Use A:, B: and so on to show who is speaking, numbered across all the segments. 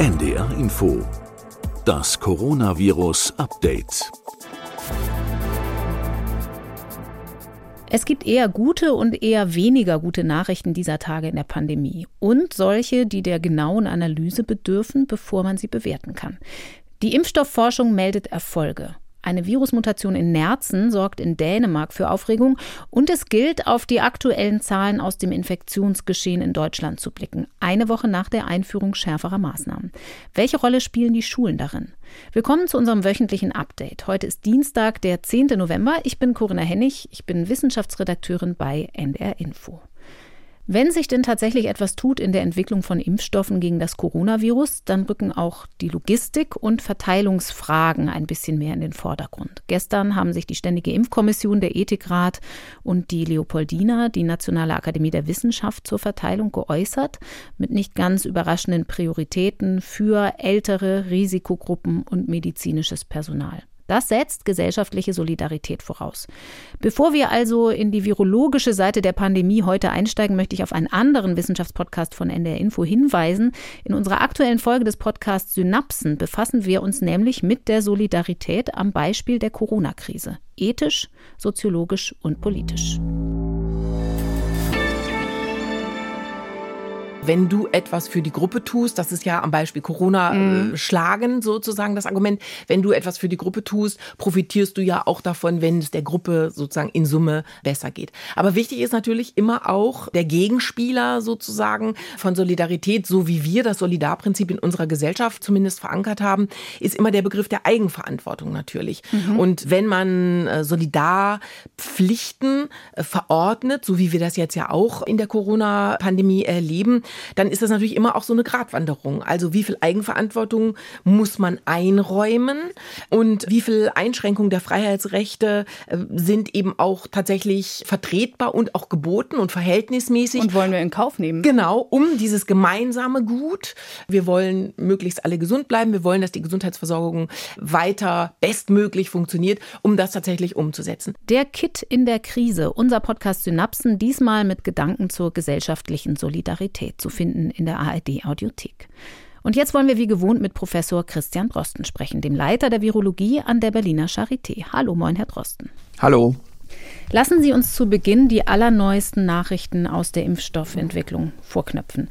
A: NDR Info. Das Coronavirus Update.
B: Es gibt eher gute und eher weniger gute Nachrichten dieser Tage in der Pandemie und solche, die der genauen Analyse bedürfen, bevor man sie bewerten kann. Die Impfstoffforschung meldet Erfolge. Eine Virusmutation in Nerzen sorgt in Dänemark für Aufregung und es gilt, auf die aktuellen Zahlen aus dem Infektionsgeschehen in Deutschland zu blicken, eine Woche nach der Einführung schärferer Maßnahmen. Welche Rolle spielen die Schulen darin? Willkommen zu unserem wöchentlichen Update. Heute ist Dienstag, der 10. November. Ich bin Corinna Hennig, ich bin Wissenschaftsredakteurin bei NDR Info. Wenn sich denn tatsächlich etwas tut in der Entwicklung von Impfstoffen gegen das Coronavirus, dann rücken auch die Logistik und Verteilungsfragen ein bisschen mehr in den Vordergrund. Gestern haben sich die Ständige Impfkommission, der Ethikrat und die Leopoldina, die Nationale Akademie der Wissenschaft, zur Verteilung geäußert, mit nicht ganz überraschenden Prioritäten für ältere Risikogruppen und medizinisches Personal. Das setzt gesellschaftliche Solidarität voraus. Bevor wir also in die virologische Seite der Pandemie heute einsteigen, möchte ich auf einen anderen Wissenschaftspodcast von NDR Info hinweisen. In unserer aktuellen Folge des Podcasts Synapsen befassen wir uns nämlich mit der Solidarität am Beispiel der Corona-Krise. Ethisch, soziologisch und politisch.
C: Wenn du etwas für die Gruppe tust, das ist ja am Beispiel Corona mhm. äh, schlagen sozusagen das Argument, wenn du etwas für die Gruppe tust, profitierst du ja auch davon, wenn es der Gruppe sozusagen in Summe besser geht. Aber wichtig ist natürlich immer auch der Gegenspieler sozusagen von Solidarität, so wie wir das Solidarprinzip in unserer Gesellschaft zumindest verankert haben, ist immer der Begriff der Eigenverantwortung natürlich. Mhm. Und wenn man äh, Solidarpflichten äh, verordnet, so wie wir das jetzt ja auch in der Corona-Pandemie erleben, dann ist das natürlich immer auch so eine Gratwanderung. Also wie viel Eigenverantwortung muss man einräumen und wie viel Einschränkungen der Freiheitsrechte äh, sind eben auch tatsächlich vertretbar und auch geboten und verhältnismäßig.
B: Und wollen wir in Kauf nehmen.
C: Genau, um dieses gemeinsame Gut. Wir wollen möglichst alle gesund bleiben. Wir wollen, dass die Gesundheitsversorgung weiter bestmöglich funktioniert, um das tatsächlich umzusetzen.
B: Der Kit in der Krise, unser Podcast Synapsen, diesmal mit Gedanken zur gesellschaftlichen Solidarität zu finden in der ARD Audiothek. Und jetzt wollen wir wie gewohnt mit Professor Christian Drosten sprechen, dem Leiter der Virologie an der Berliner Charité. Hallo, moin, Herr Drosten.
D: Hallo.
B: Lassen Sie uns zu Beginn die allerneuesten Nachrichten aus der Impfstoffentwicklung vorknöpfen.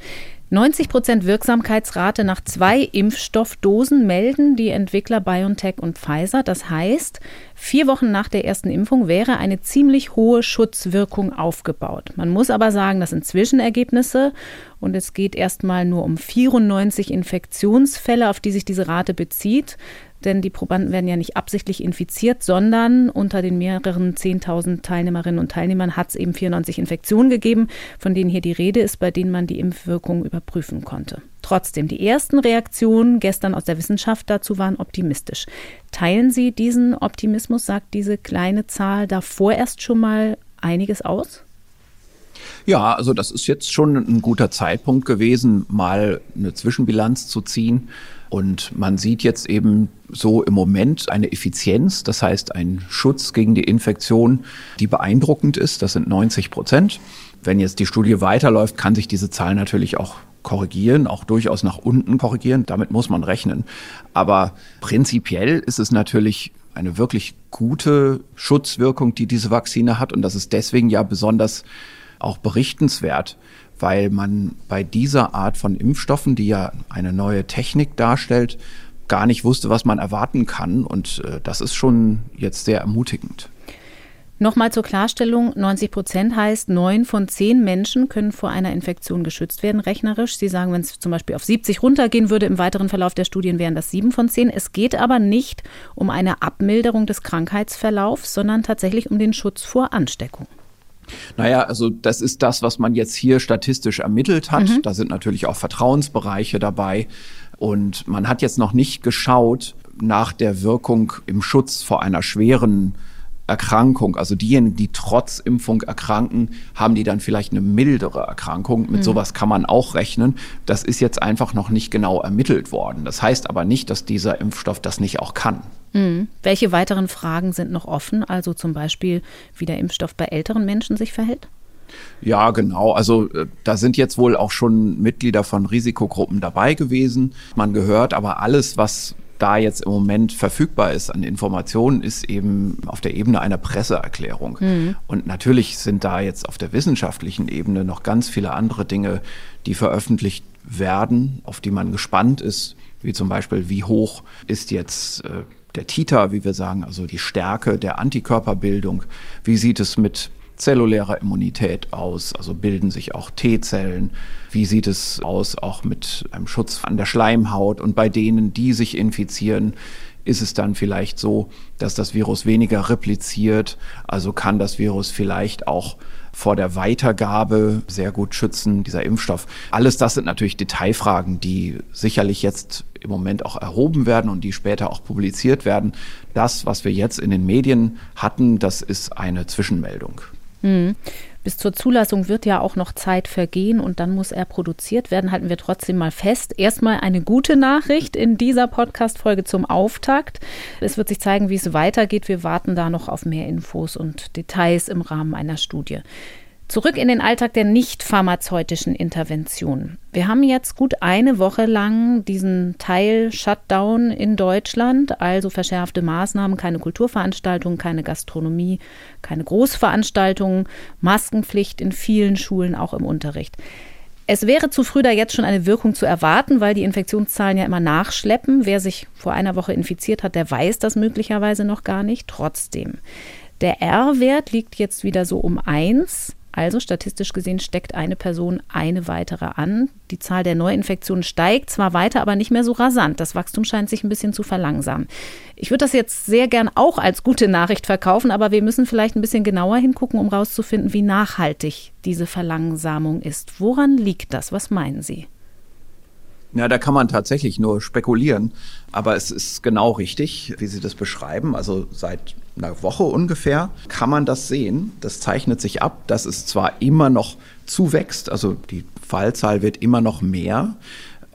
B: 90 Prozent Wirksamkeitsrate nach zwei Impfstoffdosen melden die Entwickler BioNTech und Pfizer. Das heißt, vier Wochen nach der ersten Impfung wäre eine ziemlich hohe Schutzwirkung aufgebaut. Man muss aber sagen, das sind Zwischenergebnisse und es geht erstmal nur um 94 Infektionsfälle, auf die sich diese Rate bezieht denn die Probanden werden ja nicht absichtlich infiziert, sondern unter den mehreren 10.000 Teilnehmerinnen und Teilnehmern hat es eben 94 Infektionen gegeben, von denen hier die Rede ist, bei denen man die Impfwirkung überprüfen konnte. Trotzdem, die ersten Reaktionen gestern aus der Wissenschaft dazu waren optimistisch. Teilen Sie diesen Optimismus? Sagt diese kleine Zahl da vorerst schon mal einiges aus?
D: Ja, also das ist jetzt schon ein guter Zeitpunkt gewesen, mal eine Zwischenbilanz zu ziehen. Und man sieht jetzt eben so im Moment eine Effizienz, das heißt ein Schutz gegen die Infektion, die beeindruckend ist. Das sind 90 Prozent. Wenn jetzt die Studie weiterläuft, kann sich diese Zahl natürlich auch korrigieren, auch durchaus nach unten korrigieren. Damit muss man rechnen. Aber prinzipiell ist es natürlich eine wirklich gute Schutzwirkung, die diese Vakzine hat. Und das ist deswegen ja besonders auch berichtenswert, weil man bei dieser Art von Impfstoffen, die ja eine neue Technik darstellt, gar nicht wusste, was man erwarten kann. Und äh, das ist schon jetzt sehr ermutigend.
B: Nochmal zur Klarstellung, 90 Prozent heißt, neun von zehn Menschen können vor einer Infektion geschützt werden, rechnerisch. Sie sagen, wenn es zum Beispiel auf 70 runtergehen würde im weiteren Verlauf der Studien, wären das sieben von zehn. Es geht aber nicht um eine Abmilderung des Krankheitsverlaufs, sondern tatsächlich um den Schutz vor Ansteckung.
D: Naja, also das ist das, was man jetzt hier statistisch ermittelt hat. Mhm. Da sind natürlich auch Vertrauensbereiche dabei. Und man hat jetzt noch nicht geschaut nach der Wirkung im Schutz vor einer schweren Erkrankung, also diejenigen, die trotz Impfung erkranken, haben die dann vielleicht eine mildere Erkrankung. Mit mhm. sowas kann man auch rechnen. Das ist jetzt einfach noch nicht genau ermittelt worden. Das heißt aber nicht, dass dieser Impfstoff das nicht auch kann.
B: Mhm. Welche weiteren Fragen sind noch offen? Also zum Beispiel, wie der Impfstoff bei älteren Menschen sich verhält?
D: Ja, genau. Also äh, da sind jetzt wohl auch schon Mitglieder von Risikogruppen dabei gewesen. Man gehört, aber alles, was da jetzt im Moment verfügbar ist an Informationen, ist eben auf der Ebene einer Presseerklärung. Mhm. Und natürlich sind da jetzt auf der wissenschaftlichen Ebene noch ganz viele andere Dinge, die veröffentlicht werden, auf die man gespannt ist, wie zum Beispiel, wie hoch ist jetzt äh, der Titer, wie wir sagen, also die Stärke der Antikörperbildung, wie sieht es mit zellulärer Immunität aus? Also bilden sich auch T-Zellen? Wie sieht es aus auch mit einem Schutz an der Schleimhaut? Und bei denen, die sich infizieren, ist es dann vielleicht so, dass das Virus weniger repliziert? Also kann das Virus vielleicht auch vor der Weitergabe sehr gut schützen, dieser Impfstoff. Alles das sind natürlich Detailfragen, die sicherlich jetzt im Moment auch erhoben werden und die später auch publiziert werden. Das, was wir jetzt in den Medien hatten, das ist eine Zwischenmeldung.
B: Hm. Bis zur Zulassung wird ja auch noch Zeit vergehen und dann muss er produziert werden. Halten wir trotzdem mal fest. Erstmal eine gute Nachricht in dieser Podcast-Folge zum Auftakt. Es wird sich zeigen, wie es weitergeht. Wir warten da noch auf mehr Infos und Details im Rahmen einer Studie. Zurück in den Alltag der nicht pharmazeutischen Interventionen. Wir haben jetzt gut eine Woche lang diesen Teil Shutdown in Deutschland, also verschärfte Maßnahmen, keine Kulturveranstaltungen, keine Gastronomie, keine Großveranstaltungen, Maskenpflicht in vielen Schulen, auch im Unterricht. Es wäre zu früh, da jetzt schon eine Wirkung zu erwarten, weil die Infektionszahlen ja immer nachschleppen. Wer sich vor einer Woche infiziert hat, der weiß das möglicherweise noch gar nicht. Trotzdem. Der R-Wert liegt jetzt wieder so um eins. Also statistisch gesehen steckt eine Person eine weitere an. Die Zahl der Neuinfektionen steigt zwar weiter, aber nicht mehr so rasant. Das Wachstum scheint sich ein bisschen zu verlangsamen. Ich würde das jetzt sehr gern auch als gute Nachricht verkaufen, aber wir müssen vielleicht ein bisschen genauer hingucken, um herauszufinden, wie nachhaltig diese Verlangsamung ist. Woran liegt das? Was meinen Sie?
D: Ja, da kann man tatsächlich nur spekulieren. Aber es ist genau richtig, wie Sie das beschreiben. Also seit einer Woche ungefähr kann man das sehen. Das zeichnet sich ab, dass es zwar immer noch zuwächst, also die Fallzahl wird immer noch mehr,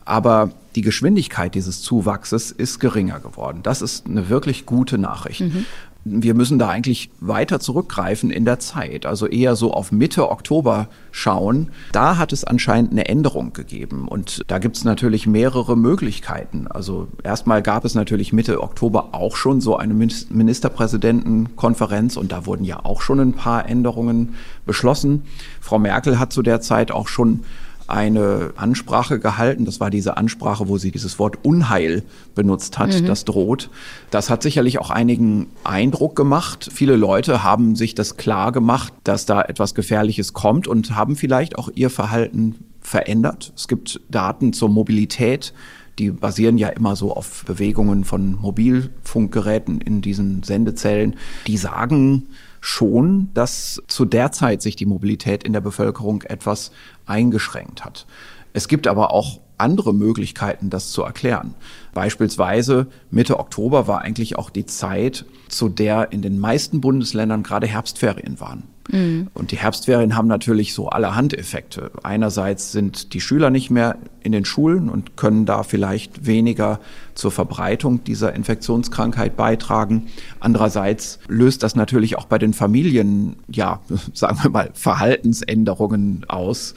D: aber die Geschwindigkeit dieses Zuwachses ist geringer geworden. Das ist eine wirklich gute Nachricht. Mhm wir müssen da eigentlich weiter zurückgreifen in der Zeit, also eher so auf Mitte Oktober schauen. Da hat es anscheinend eine Änderung gegeben und da gibt es natürlich mehrere Möglichkeiten. Also erstmal gab es natürlich Mitte Oktober auch schon so eine Ministerpräsidentenkonferenz und da wurden ja auch schon ein paar Änderungen beschlossen. Frau Merkel hat zu der Zeit auch schon eine Ansprache gehalten. Das war diese Ansprache, wo sie dieses Wort Unheil benutzt hat, mhm. das droht. Das hat sicherlich auch einigen Eindruck gemacht. Viele Leute haben sich das klar gemacht, dass da etwas Gefährliches kommt und haben vielleicht auch ihr Verhalten verändert. Es gibt Daten zur Mobilität. Die basieren ja immer so auf Bewegungen von Mobilfunkgeräten in diesen Sendezellen. Die sagen, schon, dass zu der Zeit sich die Mobilität in der Bevölkerung etwas eingeschränkt hat. Es gibt aber auch andere Möglichkeiten, das zu erklären. Beispielsweise Mitte Oktober war eigentlich auch die Zeit, zu der in den meisten Bundesländern gerade Herbstferien waren. Mhm. Und die Herbstferien haben natürlich so allerhand Effekte. Einerseits sind die Schüler nicht mehr in den Schulen und können da vielleicht weniger zur Verbreitung dieser Infektionskrankheit beitragen. Andererseits löst das natürlich auch bei den Familien, ja, sagen wir mal, Verhaltensänderungen aus.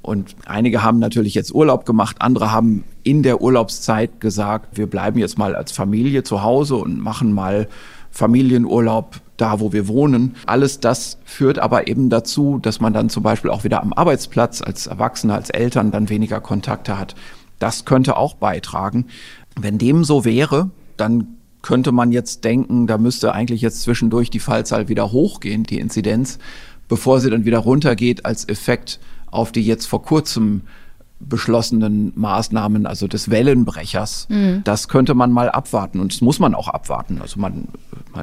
D: Und einige haben natürlich jetzt Urlaub gemacht, andere haben in der Urlaubszeit gesagt, wir bleiben jetzt mal als Familie zu Hause und machen mal Familienurlaub da, wo wir wohnen. Alles das führt aber eben dazu, dass man dann zum Beispiel auch wieder am Arbeitsplatz als Erwachsener, als Eltern dann weniger Kontakte hat. Das könnte auch beitragen. Wenn dem so wäre, dann könnte man jetzt denken, da müsste eigentlich jetzt zwischendurch die Fallzahl wieder hochgehen, die Inzidenz, bevor sie dann wieder runtergeht als Effekt auf die jetzt vor kurzem beschlossenen Maßnahmen, also des Wellenbrechers. Mhm. Das könnte man mal abwarten und das muss man auch abwarten. Also man,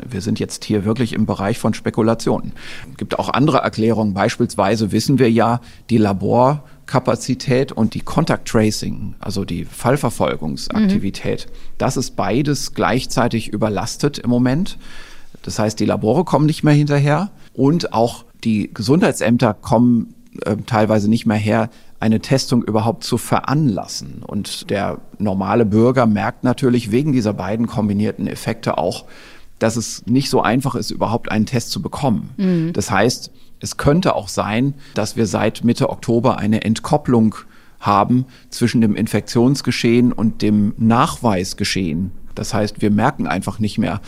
D: wir sind jetzt hier wirklich im Bereich von Spekulationen. Es gibt auch andere Erklärungen. Beispielsweise wissen wir ja, die Laborkapazität und die Contact Tracing, also die Fallverfolgungsaktivität, mhm. das ist beides gleichzeitig überlastet im Moment. Das heißt, die Labore kommen nicht mehr hinterher und auch die Gesundheitsämter kommen äh, teilweise nicht mehr her, eine Testung überhaupt zu veranlassen. Und der normale Bürger merkt natürlich wegen dieser beiden kombinierten Effekte auch, dass es nicht so einfach ist, überhaupt einen Test zu bekommen. Mhm. Das heißt, es könnte auch sein, dass wir seit Mitte Oktober eine Entkopplung haben zwischen dem Infektionsgeschehen und dem Nachweisgeschehen. Das heißt, wir merken einfach nicht mehr,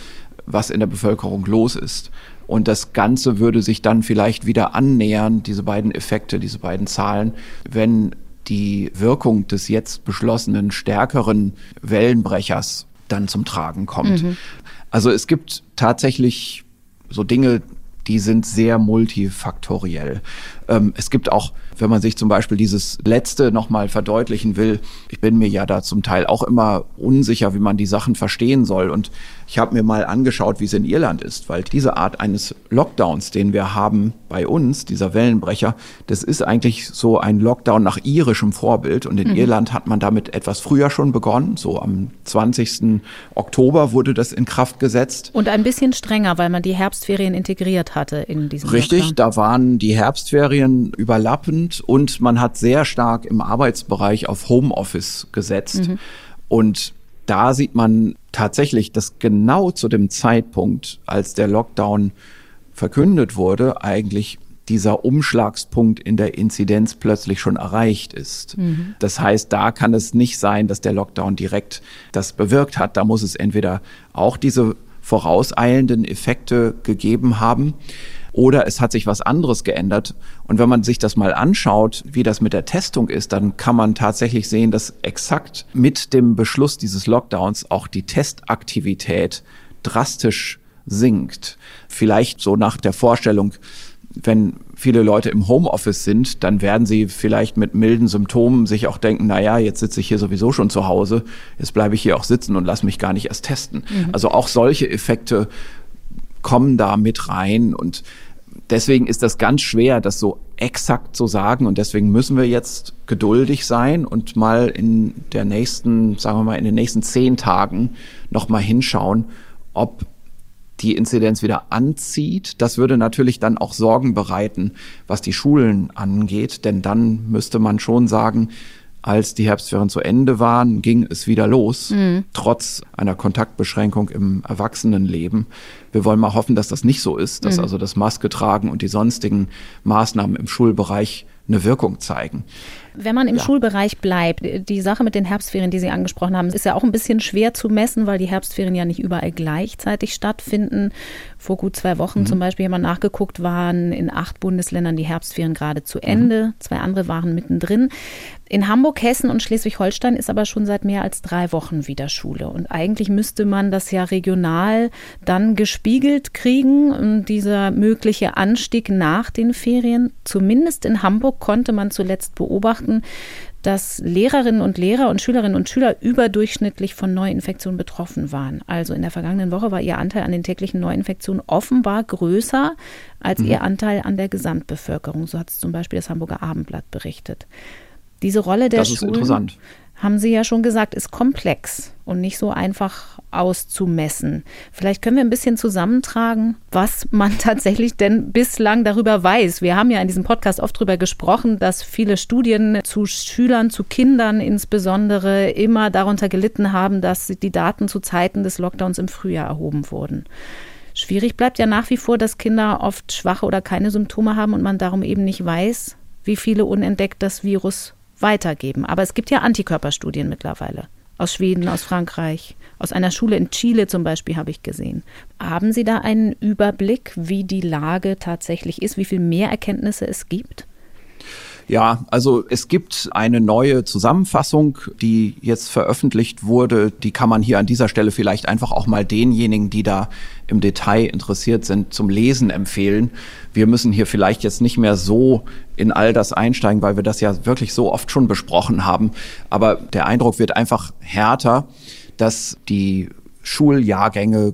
D: was in der Bevölkerung los ist. Und das Ganze würde sich dann vielleicht wieder annähern, diese beiden Effekte, diese beiden Zahlen, wenn die Wirkung des jetzt beschlossenen stärkeren Wellenbrechers dann zum Tragen kommt. Mhm. Also es gibt tatsächlich so Dinge, die sind sehr multifaktoriell. Ähm, es gibt auch, wenn man sich zum Beispiel dieses letzte nochmal verdeutlichen will, ich bin mir ja da zum Teil auch immer unsicher, wie man die Sachen verstehen soll. Und ich habe mir mal angeschaut, wie es in Irland ist, weil diese Art eines Lockdowns, den wir haben bei uns, dieser Wellenbrecher, das ist eigentlich so ein Lockdown nach irischem Vorbild. Und in mhm. Irland hat man damit etwas früher schon begonnen. So am 20. Oktober wurde das in Kraft gesetzt.
B: Und ein bisschen strenger, weil man die Herbstferien integriert hatte in diesem
D: Richtig,
B: Lockdown.
D: da waren die Herbstferien überlappend und man hat sehr stark im Arbeitsbereich auf Homeoffice gesetzt. Mhm. Und da sieht man tatsächlich, dass genau zu dem Zeitpunkt, als der Lockdown verkündet wurde, eigentlich dieser Umschlagspunkt in der Inzidenz plötzlich schon erreicht ist. Mhm. Das heißt, da kann es nicht sein, dass der Lockdown direkt das bewirkt hat. Da muss es entweder auch diese vorauseilenden Effekte gegeben haben oder es hat sich was anderes geändert. Und wenn man sich das mal anschaut, wie das mit der Testung ist, dann kann man tatsächlich sehen, dass exakt mit dem Beschluss dieses Lockdowns auch die Testaktivität drastisch sinkt. Vielleicht so nach der Vorstellung, wenn viele Leute im Homeoffice sind, dann werden sie vielleicht mit milden Symptomen sich auch denken, na ja, jetzt sitze ich hier sowieso schon zu Hause, jetzt bleibe ich hier auch sitzen und lass mich gar nicht erst testen. Mhm. Also auch solche Effekte kommen da mit rein und deswegen ist das ganz schwer, das so exakt zu sagen. Und deswegen müssen wir jetzt geduldig sein und mal in der nächsten, sagen wir mal, in den nächsten zehn Tagen nochmal hinschauen, ob die Inzidenz wieder anzieht. Das würde natürlich dann auch Sorgen bereiten, was die Schulen angeht. Denn dann müsste man schon sagen, als die Herbstferien zu Ende waren, ging es wieder los, mhm. trotz einer Kontaktbeschränkung im Erwachsenenleben. Wir wollen mal hoffen, dass das nicht so ist, dass mhm. also das Maske tragen und die sonstigen Maßnahmen im Schulbereich eine Wirkung zeigen.
B: Wenn man im ja. Schulbereich bleibt, die Sache mit den Herbstferien, die Sie angesprochen haben, ist ja auch ein bisschen schwer zu messen, weil die Herbstferien ja nicht überall gleichzeitig stattfinden. Vor gut zwei Wochen mhm. zum Beispiel haben wir nachgeguckt, waren in acht Bundesländern die Herbstferien gerade zu Ende. Mhm. Zwei andere waren mittendrin. In Hamburg, Hessen und Schleswig-Holstein ist aber schon seit mehr als drei Wochen wieder Schule. Und eigentlich müsste man das ja regional dann gespiegelt kriegen. Und dieser mögliche Anstieg nach den Ferien, zumindest in Hamburg konnte man zuletzt beobachten, dass Lehrerinnen und Lehrer und Schülerinnen und Schüler überdurchschnittlich von Neuinfektionen betroffen waren. Also in der vergangenen Woche war ihr Anteil an den täglichen Neuinfektionen offenbar größer als mhm. ihr Anteil an der Gesamtbevölkerung. So hat es zum Beispiel das Hamburger Abendblatt berichtet. Diese Rolle der
D: das ist
B: Schulen,
D: interessant.
B: haben Sie ja schon gesagt, ist komplex und nicht so einfach auszumessen. Vielleicht können wir ein bisschen zusammentragen, was man tatsächlich denn bislang darüber weiß. Wir haben ja in diesem Podcast oft darüber gesprochen, dass viele Studien zu Schülern, zu Kindern insbesondere immer darunter gelitten haben, dass die Daten zu Zeiten des Lockdowns im Frühjahr erhoben wurden. Schwierig bleibt ja nach wie vor, dass Kinder oft schwache oder keine Symptome haben und man darum eben nicht weiß, wie viele unentdeckt das Virus weitergeben. Aber es gibt ja Antikörperstudien mittlerweile. Aus Schweden, aus Frankreich, aus einer Schule in Chile zum Beispiel habe ich gesehen. Haben Sie da einen Überblick, wie die Lage tatsächlich ist, wie viel mehr Erkenntnisse es gibt?
D: Ja, also es gibt eine neue Zusammenfassung, die jetzt veröffentlicht wurde. Die kann man hier an dieser Stelle vielleicht einfach auch mal denjenigen, die da im Detail interessiert sind, zum Lesen empfehlen. Wir müssen hier vielleicht jetzt nicht mehr so in all das einsteigen, weil wir das ja wirklich so oft schon besprochen haben. Aber der Eindruck wird einfach härter, dass die Schuljahrgänge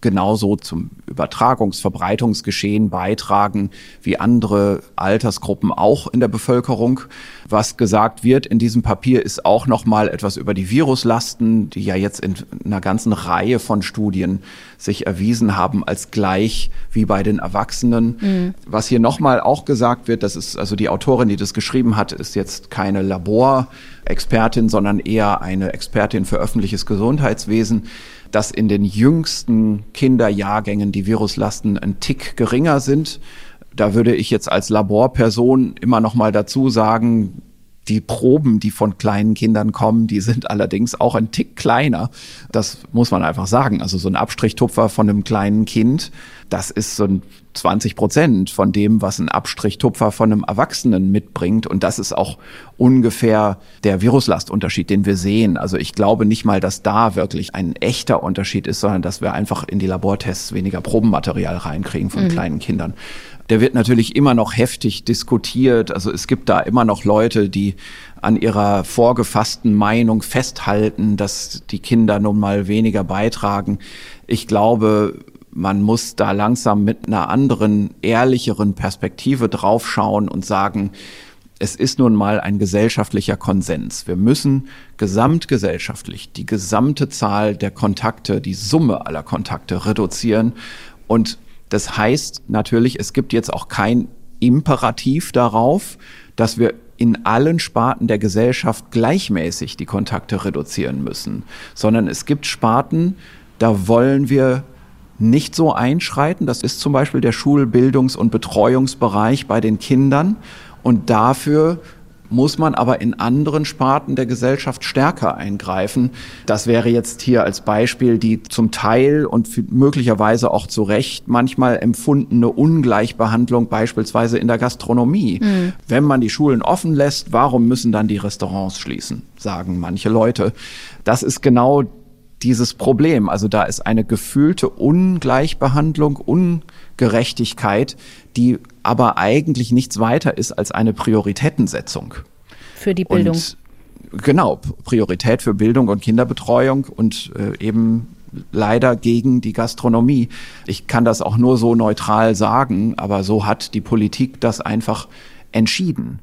D: genauso zum Übertragungsverbreitungsgeschehen beitragen wie andere Altersgruppen auch in der Bevölkerung. Was gesagt wird in diesem Papier ist auch noch mal etwas über die Viruslasten, die ja jetzt in einer ganzen Reihe von Studien sich erwiesen haben als gleich wie bei den Erwachsenen. Mhm. Was hier noch mal auch gesagt wird, das ist also die Autorin, die das geschrieben hat, ist jetzt keine Laborexpertin, sondern eher eine Expertin für öffentliches Gesundheitswesen dass in den jüngsten Kinderjahrgängen die Viruslasten ein Tick geringer sind. Da würde ich jetzt als Laborperson immer noch mal dazu sagen, die Proben, die von kleinen Kindern kommen, die sind allerdings auch ein Tick kleiner. Das muss man einfach sagen. Also so ein Abstrichtupfer von einem kleinen Kind, das ist so ein 20 Prozent von dem, was ein Abstrichtupfer von einem Erwachsenen mitbringt. Und das ist auch ungefähr der Viruslastunterschied, den wir sehen. Also ich glaube nicht mal, dass da wirklich ein echter Unterschied ist, sondern dass wir einfach in die Labortests weniger Probenmaterial reinkriegen von mhm. kleinen Kindern der wird natürlich immer noch heftig diskutiert. Also es gibt da immer noch Leute, die an ihrer vorgefassten Meinung festhalten, dass die Kinder nun mal weniger beitragen. Ich glaube, man muss da langsam mit einer anderen, ehrlicheren Perspektive draufschauen und sagen, es ist nun mal ein gesellschaftlicher Konsens. Wir müssen gesamtgesellschaftlich die gesamte Zahl der Kontakte, die Summe aller Kontakte reduzieren. Und das heißt natürlich, es gibt jetzt auch kein Imperativ darauf, dass wir in allen Sparten der Gesellschaft gleichmäßig die Kontakte reduzieren müssen, sondern es gibt Sparten, da wollen wir nicht so einschreiten. Das ist zum Beispiel der Schulbildungs- und Betreuungsbereich bei den Kindern. Und dafür muss man aber in anderen Sparten der Gesellschaft stärker eingreifen. Das wäre jetzt hier als Beispiel die zum Teil und möglicherweise auch zu Recht manchmal empfundene Ungleichbehandlung beispielsweise in der Gastronomie. Mhm. Wenn man die Schulen offen lässt, warum müssen dann die Restaurants schließen, sagen manche Leute. Das ist genau dieses Problem. Also da ist eine gefühlte Ungleichbehandlung, Ungerechtigkeit, die aber eigentlich nichts weiter ist als eine Prioritätensetzung.
B: Für die Bildung.
D: Und genau, Priorität für Bildung und Kinderbetreuung und äh, eben leider gegen die Gastronomie. Ich kann das auch nur so neutral sagen, aber so hat die Politik das einfach entschieden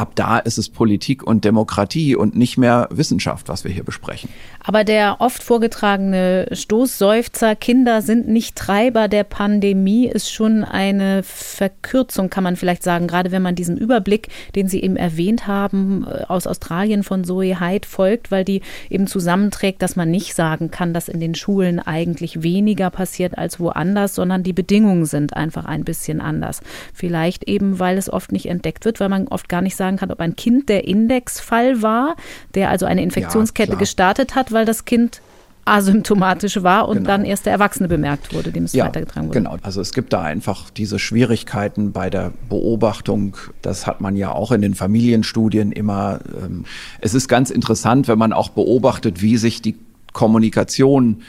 D: ab da ist es Politik und Demokratie und nicht mehr Wissenschaft, was wir hier besprechen.
B: Aber der oft vorgetragene Stoßseufzer, Kinder sind nicht Treiber der Pandemie, ist schon eine Verkürzung, kann man vielleicht sagen, gerade wenn man diesem Überblick, den Sie eben erwähnt haben, äh, aus Australien von Zoe Hyde folgt, weil die eben zusammenträgt, dass man nicht sagen kann, dass in den Schulen eigentlich weniger passiert als woanders, sondern die Bedingungen sind einfach ein bisschen anders. Vielleicht eben, weil es oft nicht entdeckt wird, weil man oft gar nicht sagt, sagen kann, ob ein Kind der Indexfall war, der also eine Infektionskette ja, gestartet hat, weil das Kind asymptomatisch war und genau. dann erst der Erwachsene bemerkt wurde, dem es ja, weitergetragen wurde.
D: Genau, also es gibt da einfach diese Schwierigkeiten bei der Beobachtung. Das hat man ja auch in den Familienstudien immer. Ähm, es ist ganz interessant, wenn man auch beobachtet, wie sich die Kommunikation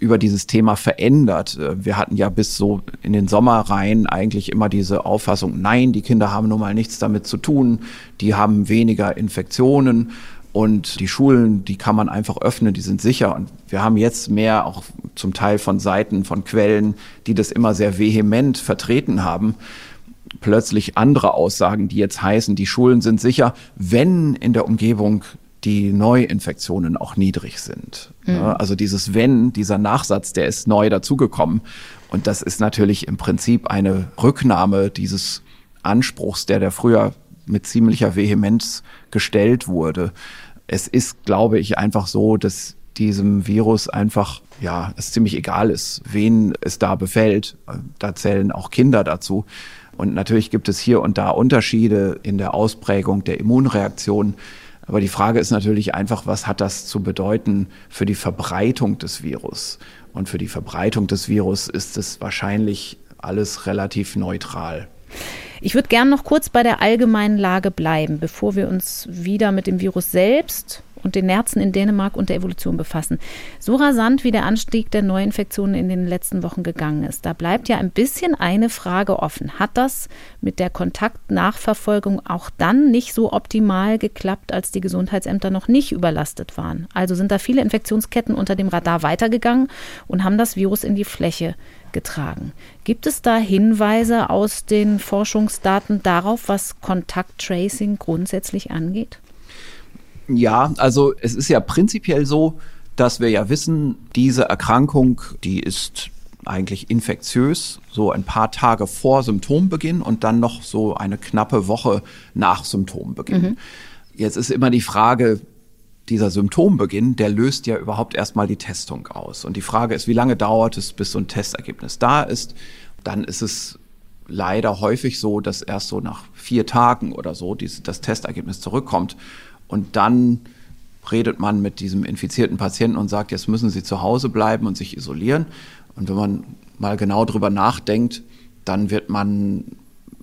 D: über dieses Thema verändert. Äh, wir hatten ja bis so in den Sommer rein eigentlich immer diese Auffassung, nein, die Kinder haben nun mal nichts damit zu tun, die haben weniger Infektionen und die Schulen, die kann man einfach öffnen, die sind sicher. Und wir haben jetzt mehr auch zum Teil von Seiten, von Quellen, die das immer sehr vehement vertreten haben, plötzlich andere Aussagen, die jetzt heißen, die Schulen sind sicher, wenn in der Umgebung die Neuinfektionen auch niedrig sind. Mhm. Also dieses Wenn, dieser Nachsatz, der ist neu dazugekommen. Und das ist natürlich im Prinzip eine Rücknahme dieses Anspruchs, der der früher mit ziemlicher Vehemenz gestellt wurde. Es ist, glaube ich, einfach so, dass diesem Virus einfach, ja, es ziemlich egal ist, wen es da befällt. Da zählen auch Kinder dazu. Und natürlich gibt es hier und da Unterschiede in der Ausprägung der Immunreaktion. Aber die Frage ist natürlich einfach, was hat das zu bedeuten für die Verbreitung des Virus? Und für die Verbreitung des Virus ist es wahrscheinlich alles relativ neutral.
B: Ich würde gerne noch kurz bei der allgemeinen Lage bleiben, bevor wir uns wieder mit dem Virus selbst und den Nerzen in Dänemark und der Evolution befassen. So rasant wie der Anstieg der Neuinfektionen in den letzten Wochen gegangen ist, da bleibt ja ein bisschen eine Frage offen. Hat das mit der Kontaktnachverfolgung auch dann nicht so optimal geklappt, als die Gesundheitsämter noch nicht überlastet waren? Also sind da viele Infektionsketten unter dem Radar weitergegangen und haben das Virus in die Fläche getragen. Gibt es da Hinweise aus den Forschungsdaten darauf, was Kontakttracing grundsätzlich angeht?
D: Ja, also es ist ja prinzipiell so, dass wir ja wissen, diese Erkrankung, die ist eigentlich infektiös, so ein paar Tage vor Symptombeginn und dann noch so eine knappe Woche nach Symptombeginn. Mhm. Jetzt ist immer die Frage, dieser Symptombeginn, der löst ja überhaupt erstmal die Testung aus. Und die Frage ist, wie lange dauert es, bis so ein Testergebnis da ist? Dann ist es leider häufig so, dass erst so nach vier Tagen oder so dieses, das Testergebnis zurückkommt und dann redet man mit diesem infizierten Patienten und sagt, jetzt müssen Sie zu Hause bleiben und sich isolieren. Und wenn man mal genau drüber nachdenkt, dann wird man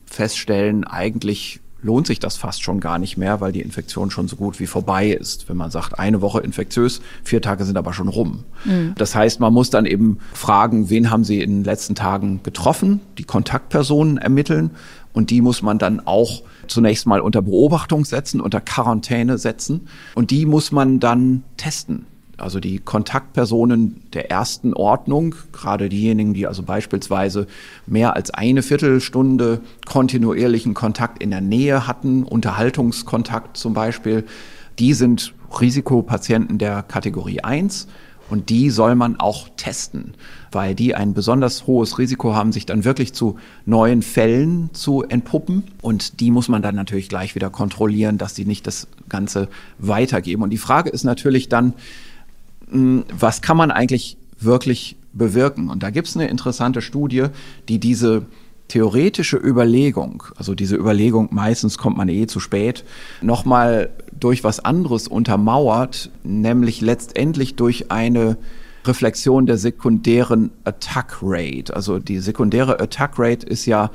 D: feststellen, eigentlich lohnt sich das fast schon gar nicht mehr, weil die Infektion schon so gut wie vorbei ist. Wenn man sagt, eine Woche infektiös, vier Tage sind aber schon rum. Mhm. Das heißt, man muss dann eben fragen, wen haben Sie in den letzten Tagen getroffen, die Kontaktpersonen ermitteln und die muss man dann auch zunächst mal unter Beobachtung setzen, unter Quarantäne setzen. Und die muss man dann testen. Also die Kontaktpersonen der ersten Ordnung, gerade diejenigen, die also beispielsweise mehr als eine Viertelstunde kontinuierlichen Kontakt in der Nähe hatten, Unterhaltungskontakt zum Beispiel, die sind Risikopatienten der Kategorie 1 und die soll man auch testen, weil die ein besonders hohes Risiko haben, sich dann wirklich zu neuen Fällen zu entpuppen. Und die muss man dann natürlich gleich wieder kontrollieren, dass die nicht das Ganze weitergeben. Und die Frage ist natürlich dann, hm, was kann man eigentlich wirklich bewirken? Und da gibt es eine interessante Studie, die diese theoretische Überlegung, also diese Überlegung, meistens kommt man eh zu spät, nochmal durch was anderes untermauert, nämlich letztendlich durch eine Reflexion der sekundären Attack Rate. Also die sekundäre Attack Rate ist ja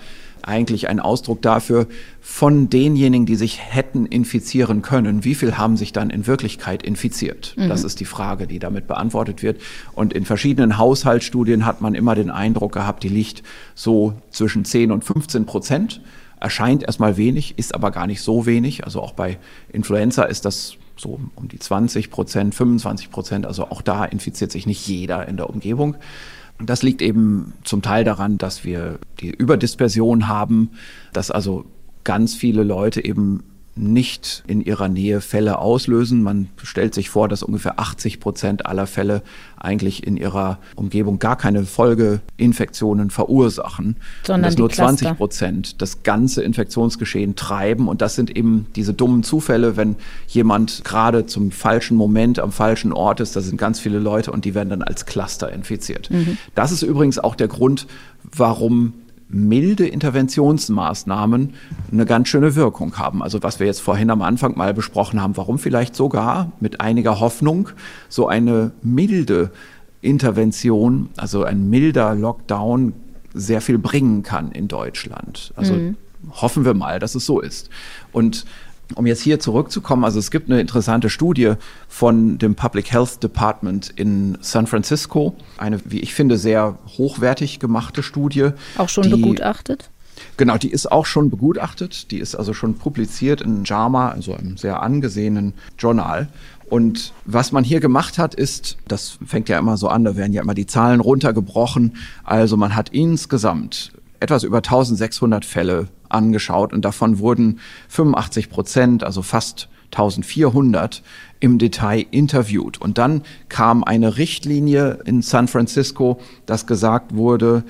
D: eigentlich ein Ausdruck dafür, von denjenigen, die sich hätten infizieren können, wie viel haben sich dann in Wirklichkeit infiziert? Mhm. Das ist die Frage, die damit beantwortet wird. Und in verschiedenen Haushaltsstudien hat man immer den Eindruck gehabt, die liegt so zwischen 10 und 15 Prozent. Erscheint erstmal wenig, ist aber gar nicht so wenig. Also auch bei Influenza ist das so um die 20 Prozent, 25 Prozent. Also auch da infiziert sich nicht jeder in der Umgebung. Das liegt eben zum Teil daran, dass wir die Überdispersion haben, dass also ganz viele Leute eben nicht in ihrer Nähe Fälle auslösen. Man stellt sich vor, dass ungefähr 80 Prozent aller Fälle eigentlich in ihrer Umgebung gar keine Folgeinfektionen verursachen. Sondern dass nur 20 Prozent das ganze Infektionsgeschehen treiben. Und das sind eben diese dummen Zufälle, wenn jemand gerade zum falschen Moment am falschen Ort ist. Da sind ganz viele Leute und die werden dann als Cluster infiziert. Mhm. Das ist übrigens auch der Grund, warum milde Interventionsmaßnahmen eine ganz schöne Wirkung haben. Also was wir jetzt vorhin am Anfang mal besprochen haben, warum vielleicht sogar mit einiger Hoffnung so eine milde Intervention, also ein milder Lockdown sehr viel bringen kann in Deutschland. Also mhm. hoffen wir mal, dass es so ist. Und um jetzt hier zurückzukommen, also es gibt eine interessante Studie von dem Public Health Department in San Francisco, eine, wie ich finde, sehr hochwertig gemachte Studie.
B: Auch schon die, begutachtet?
D: Genau, die ist auch schon begutachtet. Die ist also schon publiziert in JAMA, also einem sehr angesehenen Journal. Und was man hier gemacht hat, ist, das fängt ja immer so an, da werden ja immer die Zahlen runtergebrochen. Also man hat insgesamt etwas über 1600 Fälle angeschaut und davon wurden 85 Prozent, also fast 1400 im Detail interviewt. Und dann kam eine Richtlinie in San Francisco, dass gesagt wurde,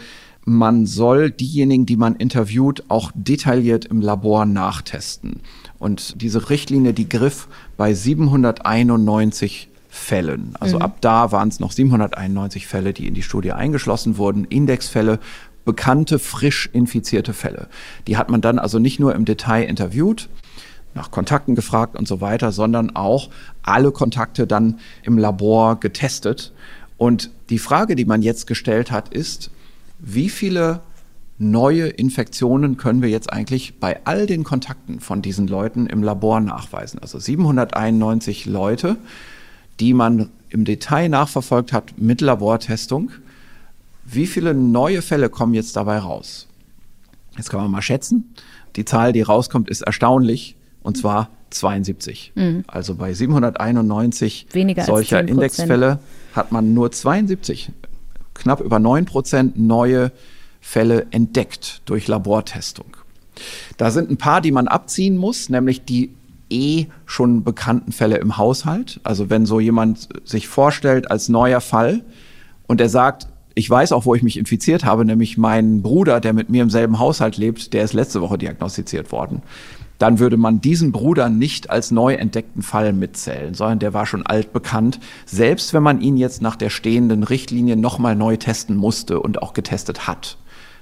D: man soll diejenigen, die man interviewt, auch detailliert im Labor nachtesten. Und diese Richtlinie, die griff bei 791 Fällen. Also mhm. ab da waren es noch 791 Fälle, die in die Studie eingeschlossen wurden, Indexfälle bekannte, frisch infizierte Fälle. Die hat man dann also nicht nur im Detail interviewt, nach Kontakten gefragt und so weiter, sondern auch alle Kontakte dann im Labor getestet. Und die Frage, die man jetzt gestellt hat, ist, wie viele neue Infektionen können wir jetzt eigentlich bei all den Kontakten von diesen Leuten im Labor nachweisen? Also 791 Leute, die man im Detail nachverfolgt hat mit Labortestung. Wie viele neue Fälle kommen jetzt dabei raus? Jetzt kann man mal schätzen. Die Zahl, die rauskommt, ist erstaunlich. Und zwar 72. Mhm. Also bei 791 Weniger solcher Indexfälle hat man nur 72, knapp über 9 Prozent neue Fälle entdeckt durch Labortestung. Da sind ein paar, die man abziehen muss, nämlich die eh schon bekannten Fälle im Haushalt. Also wenn so jemand sich vorstellt als neuer Fall und er sagt, ich weiß auch, wo ich mich infiziert habe, nämlich mein Bruder, der mit mir im selben Haushalt lebt, der ist letzte Woche diagnostiziert worden. Dann würde man diesen Bruder nicht als neu entdeckten Fall mitzählen, sondern der war schon altbekannt, selbst wenn man ihn jetzt nach der stehenden Richtlinie nochmal neu testen musste und auch getestet hat.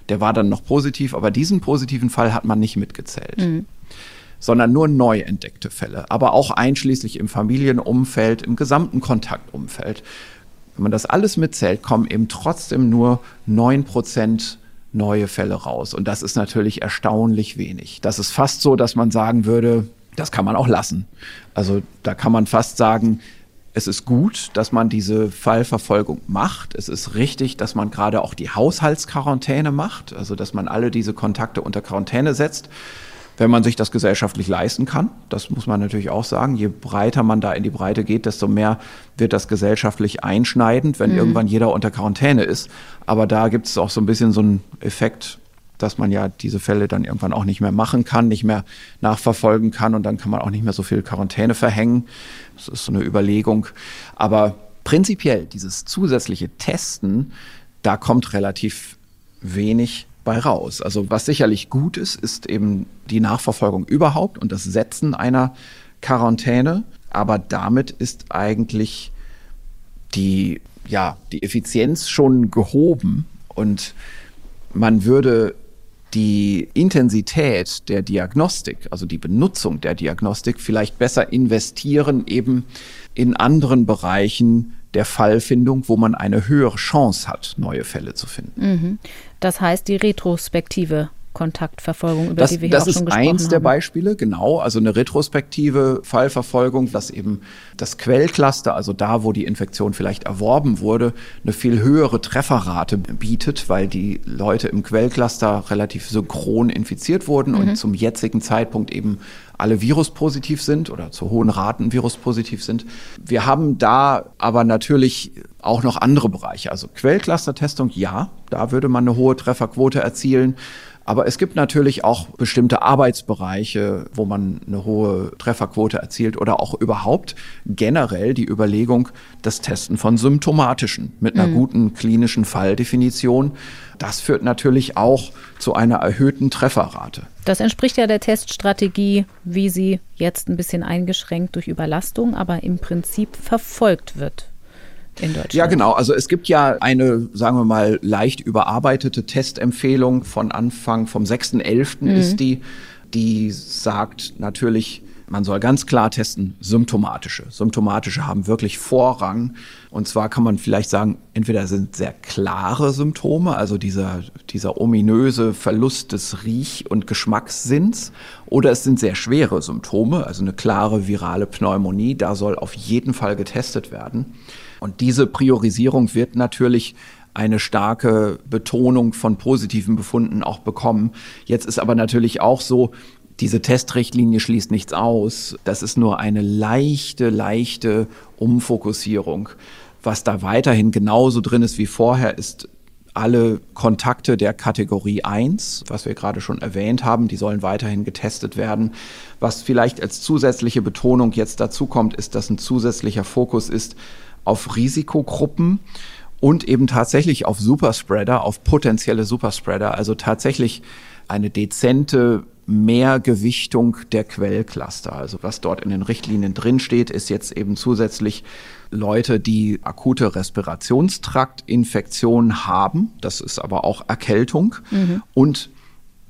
D: der war dann noch positiv, aber diesen positiven Fall hat man nicht mitgezählt. Mhm. Sondern nur neu entdeckte Fälle, aber auch einschließlich im Familienumfeld, im gesamten Kontaktumfeld. Wenn man das alles mitzählt, kommen eben trotzdem nur neun Prozent neue Fälle raus. Und das ist natürlich erstaunlich wenig. Das ist fast so, dass man sagen würde, das kann man auch lassen. Also da kann man fast sagen, es ist gut, dass man diese Fallverfolgung macht. Es ist richtig, dass man gerade auch die Haushaltsquarantäne macht, also dass man alle diese Kontakte unter Quarantäne setzt, wenn man sich das gesellschaftlich leisten kann. Das muss man natürlich auch sagen. Je breiter man da in die Breite geht, desto mehr wird das gesellschaftlich einschneidend, wenn mhm. irgendwann jeder unter Quarantäne ist. Aber da gibt es auch so ein bisschen so einen Effekt, dass man ja diese Fälle dann irgendwann auch nicht mehr machen kann, nicht mehr nachverfolgen kann und dann kann man auch nicht mehr so viel Quarantäne verhängen. Das ist so eine Überlegung. Aber prinzipiell dieses zusätzliche Testen, da kommt relativ wenig bei raus. Also was sicherlich gut ist, ist eben die Nachverfolgung überhaupt und das Setzen einer Quarantäne. Aber damit ist eigentlich die, ja, die Effizienz schon gehoben und man würde die Intensität der Diagnostik, also die Benutzung der Diagnostik, vielleicht besser investieren eben in anderen Bereichen der Fallfindung, wo man eine höhere Chance hat, neue Fälle zu finden. Mhm.
B: Das heißt, die Retrospektive Kontaktverfolgung, über
D: das,
B: die wir
D: hier
B: auch schon gesprochen
D: haben. Das ist eins der. Beispiele, genau. Also eine retrospektive Fallverfolgung, dass eben das Quellcluster, also da, wo die Infektion vielleicht erworben wurde, eine viel höhere Trefferrate bietet, weil die Leute im Quellcluster relativ synchron infiziert wurden mhm. und zum jetzigen Zeitpunkt eben alle viruspositiv sind oder zu hohen Raten viruspositiv sind. Wir haben da aber natürlich auch noch andere Bereiche. Also Quellcluster-Testung, ja, da würde man eine hohe Trefferquote erzielen. Aber es gibt natürlich auch bestimmte Arbeitsbereiche, wo man eine hohe Trefferquote erzielt oder auch überhaupt generell die Überlegung, das Testen von symptomatischen mit einer mhm. guten klinischen Falldefinition. Das führt natürlich auch zu einer erhöhten Trefferrate.
B: Das entspricht ja der Teststrategie, wie sie jetzt ein bisschen eingeschränkt durch Überlastung, aber im Prinzip verfolgt wird in Deutschland.
D: Ja, genau. Also es gibt ja eine, sagen wir mal, leicht überarbeitete Testempfehlung von Anfang, vom 6.11. Mhm. ist die, die sagt natürlich, man soll ganz klar testen, symptomatische. Symptomatische haben wirklich Vorrang. Und zwar kann man vielleicht sagen, entweder sind sehr klare Symptome, also dieser, dieser ominöse Verlust des Riech- und Geschmackssinns, oder es sind sehr schwere Symptome, also eine klare virale Pneumonie. Da soll auf jeden Fall getestet werden. Und diese Priorisierung wird natürlich eine starke Betonung von positiven Befunden auch bekommen. Jetzt ist aber natürlich auch so, diese Testrichtlinie schließt nichts aus. Das ist nur eine leichte, leichte Umfokussierung. Was da weiterhin genauso drin ist wie vorher, ist alle Kontakte der Kategorie 1, was wir gerade schon erwähnt haben, die sollen weiterhin getestet werden. Was vielleicht als zusätzliche Betonung jetzt dazu kommt, ist, dass ein zusätzlicher Fokus ist auf Risikogruppen und eben tatsächlich auf Superspreader, auf potenzielle Superspreader, also tatsächlich eine dezente Mehrgewichtung der Quellcluster. Also was dort in den Richtlinien drinsteht, ist jetzt eben zusätzlich Leute, die akute Respirationstraktinfektionen haben. Das ist aber auch Erkältung. Mhm. Und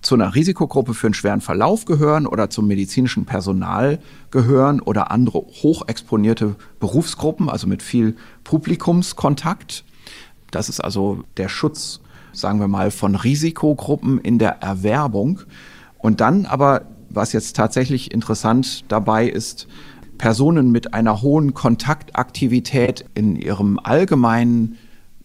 D: zu einer Risikogruppe für einen schweren Verlauf gehören oder zum medizinischen Personal gehören oder andere hochexponierte Berufsgruppen, also mit viel Publikumskontakt. Das ist also der Schutz, sagen wir mal, von Risikogruppen in der Erwerbung. Und dann aber, was jetzt tatsächlich interessant dabei ist, Personen mit einer hohen Kontaktaktivität in ihrem allgemeinen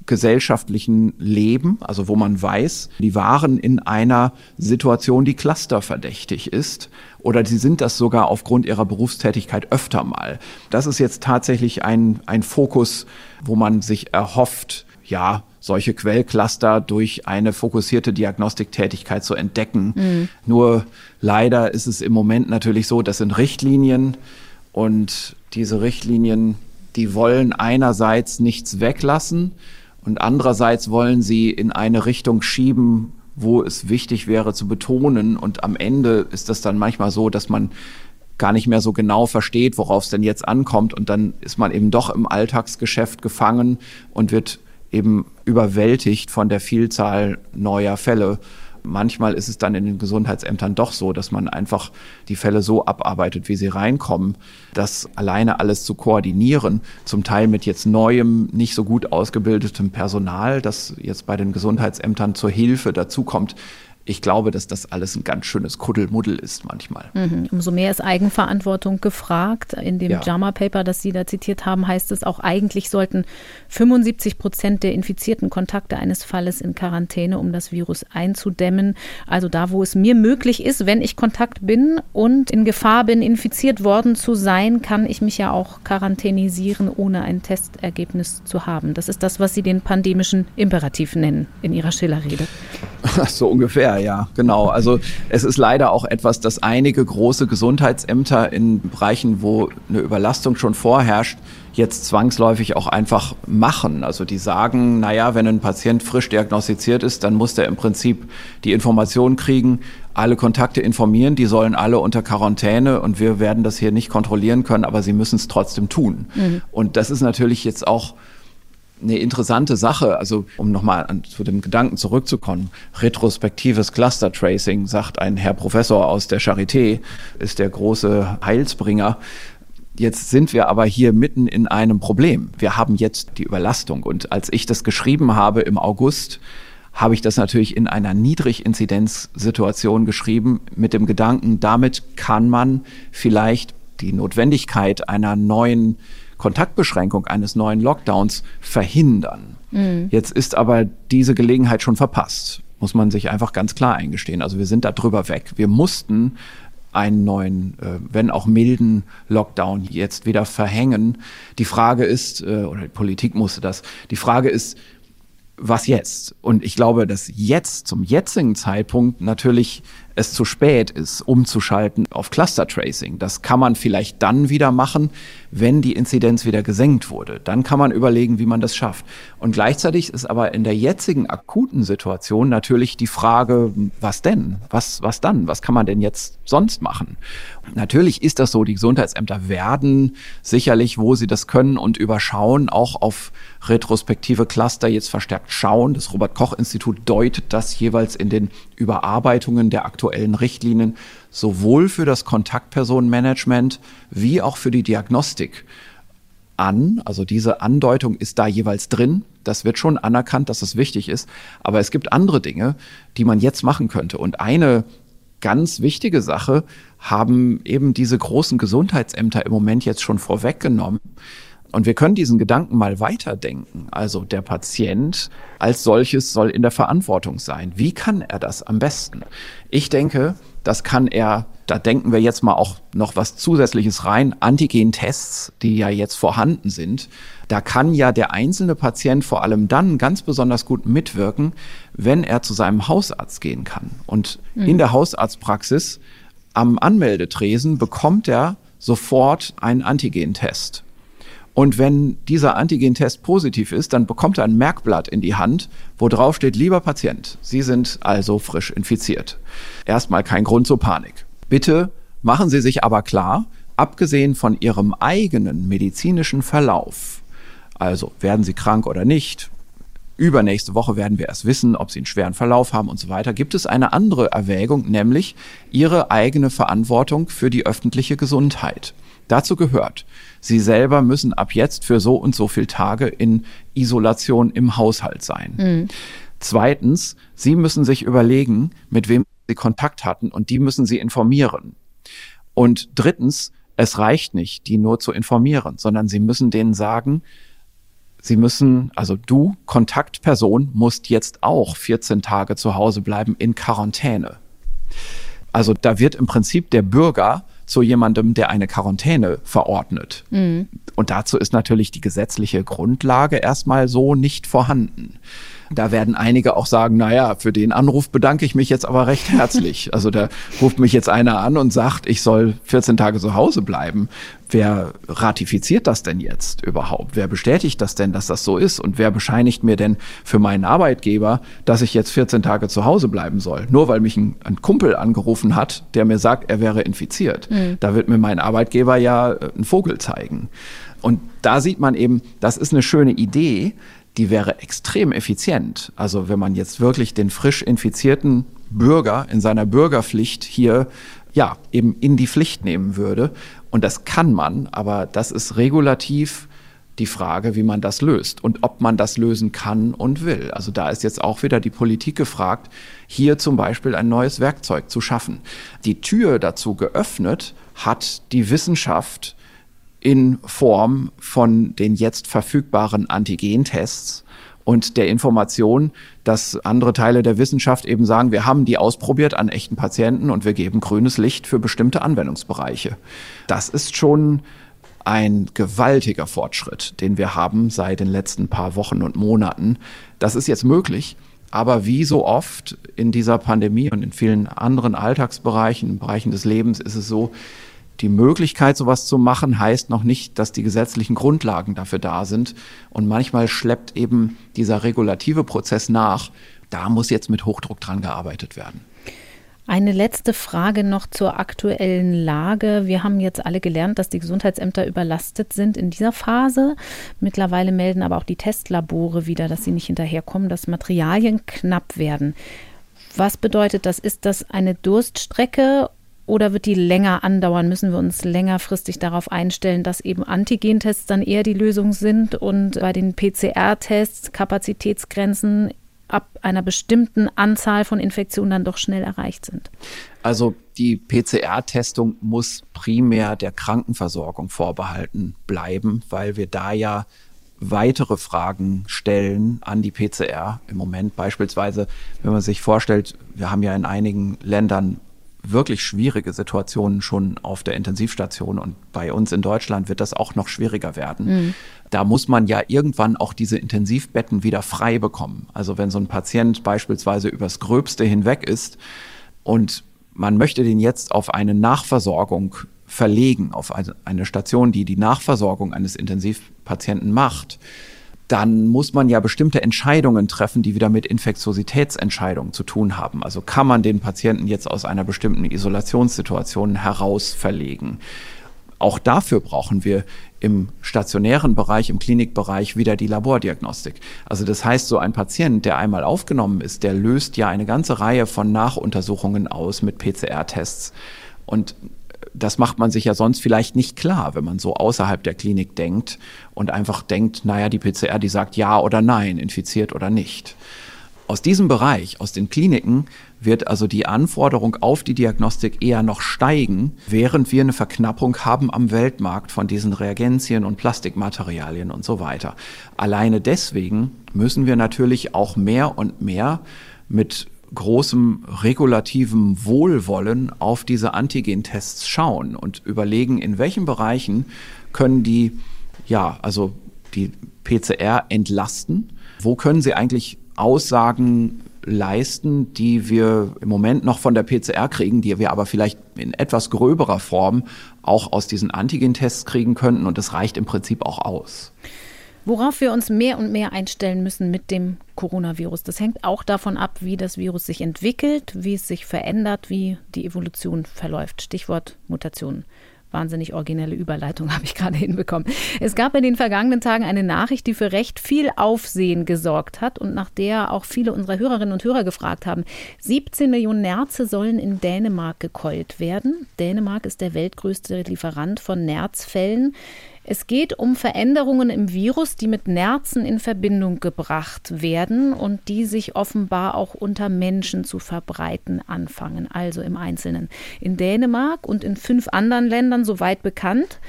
D: gesellschaftlichen Leben, also wo man weiß, die waren in einer Situation, die clusterverdächtig ist oder sie sind das sogar aufgrund ihrer Berufstätigkeit öfter mal. Das ist jetzt tatsächlich ein, ein Fokus, wo man sich erhofft, ja, solche Quellcluster durch eine fokussierte Diagnostiktätigkeit zu entdecken. Mhm. Nur leider ist es im Moment natürlich so, das sind Richtlinien und diese Richtlinien, die wollen einerseits nichts weglassen, und andererseits wollen sie in eine Richtung schieben, wo es wichtig wäre zu betonen. Und am Ende ist das dann manchmal so, dass man gar nicht mehr so genau versteht, worauf es denn jetzt ankommt. Und dann ist man eben doch im Alltagsgeschäft gefangen und wird eben überwältigt von der Vielzahl neuer Fälle. Manchmal ist es dann in den Gesundheitsämtern doch so, dass man einfach die Fälle so abarbeitet, wie sie reinkommen. Das alleine alles zu koordinieren, zum Teil mit jetzt neuem, nicht so gut ausgebildetem Personal, das jetzt bei den Gesundheitsämtern zur Hilfe dazukommt, ich glaube, dass das alles ein ganz schönes Kuddelmuddel ist manchmal.
B: Mhm. Umso mehr ist Eigenverantwortung gefragt. In dem ja. JAMA-Paper, das Sie da zitiert haben, heißt es auch, eigentlich sollten 75 Prozent der infizierten Kontakte eines Falles in Quarantäne, um das Virus einzudämmen. Also da, wo es mir möglich ist, wenn ich Kontakt bin und in Gefahr bin, infiziert worden zu sein, kann ich mich ja auch quarantänisieren, ohne ein Testergebnis zu haben. Das ist das, was Sie den pandemischen Imperativ nennen in Ihrer Schillerrede.
D: So ungefähr, ja, genau. Also es ist leider auch etwas, dass einige große Gesundheitsämter in Bereichen, wo eine Überlastung schon vorherrscht, jetzt zwangsläufig auch einfach machen. Also die sagen, naja, wenn ein Patient frisch diagnostiziert ist, dann muss der im Prinzip die Information kriegen, alle Kontakte informieren, die sollen alle unter Quarantäne und wir werden das hier nicht kontrollieren können, aber sie müssen es trotzdem tun. Mhm. Und das ist natürlich jetzt auch eine interessante Sache, also um nochmal zu dem Gedanken zurückzukommen, retrospektives Cluster Tracing, sagt ein Herr Professor aus der Charité, ist der große Heilsbringer. Jetzt sind wir aber hier mitten in einem Problem. Wir haben jetzt die Überlastung. Und als ich das geschrieben habe im August, habe ich das natürlich in einer Niedriginzidenzsituation geschrieben, mit dem Gedanken, damit kann man vielleicht die Notwendigkeit einer neuen Kontaktbeschränkung eines neuen Lockdowns verhindern. Mhm. Jetzt ist aber diese Gelegenheit schon verpasst, muss man sich einfach ganz klar eingestehen. Also wir sind da drüber weg. Wir mussten einen neuen, äh, wenn auch milden Lockdown jetzt wieder verhängen. Die Frage ist, äh, oder die Politik musste das, die Frage ist, was jetzt? Und ich glaube, dass jetzt, zum jetzigen Zeitpunkt natürlich es zu spät ist, umzuschalten auf Cluster Tracing. Das kann man vielleicht dann wieder machen, wenn die Inzidenz wieder gesenkt wurde. Dann kann man überlegen, wie man das schafft. Und gleichzeitig ist aber in der jetzigen akuten Situation natürlich die Frage, was denn? Was, was dann? Was kann man denn jetzt sonst machen? Natürlich ist das so, die Gesundheitsämter werden sicherlich, wo sie das können und überschauen, auch auf retrospektive Cluster jetzt verstärkt schauen. Das Robert Koch Institut deutet das jeweils in den Überarbeitungen der aktuellen Richtlinien sowohl für das Kontaktpersonenmanagement wie auch für die Diagnostik an. Also diese Andeutung ist da jeweils drin. Das wird schon anerkannt, dass es wichtig ist. Aber es gibt andere Dinge, die man jetzt machen könnte. Und eine ganz wichtige Sache haben eben diese großen Gesundheitsämter im Moment jetzt schon vorweggenommen. Und wir können diesen Gedanken mal weiterdenken. Also der Patient als solches soll in der Verantwortung sein. Wie kann er das am besten? Ich denke, das kann er, da denken wir jetzt mal auch noch was Zusätzliches rein, Antigen-Tests, die ja jetzt vorhanden sind. Da kann ja der einzelne Patient vor allem dann ganz besonders gut mitwirken, wenn er zu seinem Hausarzt gehen kann. Und mhm. in der Hausarztpraxis am Anmeldetresen bekommt er sofort einen Antigen-Test. Und wenn dieser Antigentest positiv ist, dann bekommt er ein Merkblatt in die Hand, wo drauf steht, lieber Patient, Sie sind also frisch infiziert. Erstmal kein Grund zur Panik. Bitte machen Sie sich aber klar, abgesehen von Ihrem eigenen medizinischen Verlauf, also werden Sie krank oder nicht, Übernächste Woche werden wir erst wissen, ob sie einen schweren Verlauf haben und so weiter. Gibt es eine andere Erwägung, nämlich ihre eigene Verantwortung für die öffentliche Gesundheit. Dazu gehört, Sie selber müssen ab jetzt für so und so viele Tage in Isolation im Haushalt sein. Mhm. Zweitens, Sie müssen sich überlegen, mit wem Sie Kontakt hatten und die müssen Sie informieren. Und drittens, es reicht nicht, die nur zu informieren, sondern Sie müssen denen sagen, Sie müssen, also du, Kontaktperson, musst jetzt auch 14 Tage zu Hause bleiben in Quarantäne. Also da wird im Prinzip der Bürger zu jemandem, der eine Quarantäne verordnet. Mhm. Und dazu ist natürlich die gesetzliche Grundlage erstmal so nicht vorhanden. Da werden einige auch sagen, naja, für den Anruf bedanke ich mich jetzt aber recht herzlich. Also da ruft mich jetzt einer an und sagt, ich soll 14 Tage zu Hause bleiben. Wer ratifiziert das denn jetzt überhaupt? Wer bestätigt das denn, dass das so ist? Und wer bescheinigt mir denn für meinen Arbeitgeber, dass ich jetzt 14 Tage zu Hause bleiben soll? Nur weil mich ein, ein Kumpel angerufen hat, der mir sagt, er wäre infiziert. Mhm. Da wird mir mein Arbeitgeber ja äh, einen Vogel zeigen. Und da sieht man eben, das ist eine schöne Idee, die wäre extrem effizient. Also wenn man jetzt wirklich den frisch infizierten Bürger in seiner Bürgerpflicht hier ja eben in die Pflicht nehmen würde. Und das kann man, aber das ist regulativ die Frage, wie man das löst und ob man das lösen kann und will. Also da ist jetzt auch wieder die Politik gefragt, hier zum Beispiel ein neues Werkzeug zu schaffen. Die Tür dazu geöffnet hat die Wissenschaft in Form von den jetzt verfügbaren Antigentests und der Information, dass andere Teile der Wissenschaft eben sagen, wir haben die ausprobiert an echten Patienten und wir geben grünes Licht für bestimmte Anwendungsbereiche. Das ist schon ein gewaltiger Fortschritt, den wir haben seit den letzten paar Wochen und Monaten. Das ist jetzt möglich. Aber wie so oft in dieser Pandemie und in vielen anderen Alltagsbereichen, Bereichen des Lebens ist es so, die Möglichkeit, sowas zu machen, heißt noch nicht, dass die gesetzlichen Grundlagen dafür da sind. Und manchmal schleppt eben dieser regulative Prozess nach. Da muss jetzt mit Hochdruck dran gearbeitet werden.
B: Eine letzte Frage noch zur aktuellen Lage. Wir haben jetzt alle gelernt, dass die Gesundheitsämter überlastet sind in dieser Phase. Mittlerweile melden aber auch die Testlabore wieder, dass sie nicht hinterherkommen, dass Materialien knapp werden. Was bedeutet das? Ist das eine Durststrecke oder wird die länger andauern? Müssen wir uns längerfristig darauf einstellen, dass eben Antigentests dann eher die Lösung sind und bei den PCR-Tests Kapazitätsgrenzen ab einer bestimmten Anzahl von Infektionen dann doch schnell erreicht sind?
D: Also die PCR-Testung muss primär der Krankenversorgung vorbehalten bleiben, weil wir da ja weitere Fragen stellen an die PCR im Moment. Beispielsweise, wenn man sich vorstellt, wir haben ja in einigen Ländern wirklich schwierige Situationen schon auf der Intensivstation und bei uns in Deutschland wird das auch noch schwieriger werden. Mhm. Da muss man ja irgendwann auch diese Intensivbetten wieder frei bekommen. Also wenn so ein Patient beispielsweise übers Gröbste hinweg ist und man möchte den jetzt auf eine Nachversorgung verlegen, auf eine Station, die die Nachversorgung eines Intensivpatienten macht, dann muss man ja bestimmte Entscheidungen treffen, die wieder mit Infektiositätsentscheidungen zu tun haben. Also kann man den Patienten jetzt aus einer bestimmten Isolationssituation heraus verlegen. Auch dafür brauchen wir im stationären Bereich, im Klinikbereich wieder die Labordiagnostik. Also das heißt, so ein Patient, der einmal aufgenommen ist, der löst ja eine ganze Reihe von Nachuntersuchungen aus mit PCR-Tests. Und das macht man sich ja sonst vielleicht nicht klar, wenn man so außerhalb der Klinik denkt und einfach denkt, naja, die PCR, die sagt ja oder nein, infiziert oder nicht. Aus diesem Bereich, aus den Kliniken, wird also die Anforderung auf die Diagnostik eher noch steigen, während wir eine Verknappung haben am Weltmarkt von diesen Reagenzien und Plastikmaterialien und so weiter. Alleine deswegen müssen wir natürlich auch mehr und mehr mit großem regulativen Wohlwollen auf diese Antigentests schauen und überlegen, in welchen Bereichen können die, ja, also die PCR entlasten? Wo können sie eigentlich Aussagen leisten, die wir im Moment noch von der PCR kriegen, die wir aber vielleicht in etwas gröberer Form auch aus diesen Antigentests kriegen könnten und das reicht im Prinzip auch aus.
B: Worauf wir uns mehr und mehr einstellen müssen mit dem Coronavirus, das hängt auch davon ab, wie das Virus sich entwickelt, wie es sich verändert, wie die Evolution verläuft. Stichwort Mutationen. Wahnsinnig originelle Überleitung habe ich gerade hinbekommen. Es gab in den vergangenen Tagen eine Nachricht, die für recht viel Aufsehen gesorgt hat und nach der auch viele unserer Hörerinnen und Hörer gefragt haben. 17 Millionen Nerze sollen in Dänemark gekeult werden. Dänemark ist der weltgrößte Lieferant von Nerzfällen. Es geht um Veränderungen im Virus, die mit Nerzen in Verbindung gebracht werden und die sich offenbar auch unter Menschen zu verbreiten anfangen, also im Einzelnen. In Dänemark und in fünf anderen Ländern, soweit bekannt,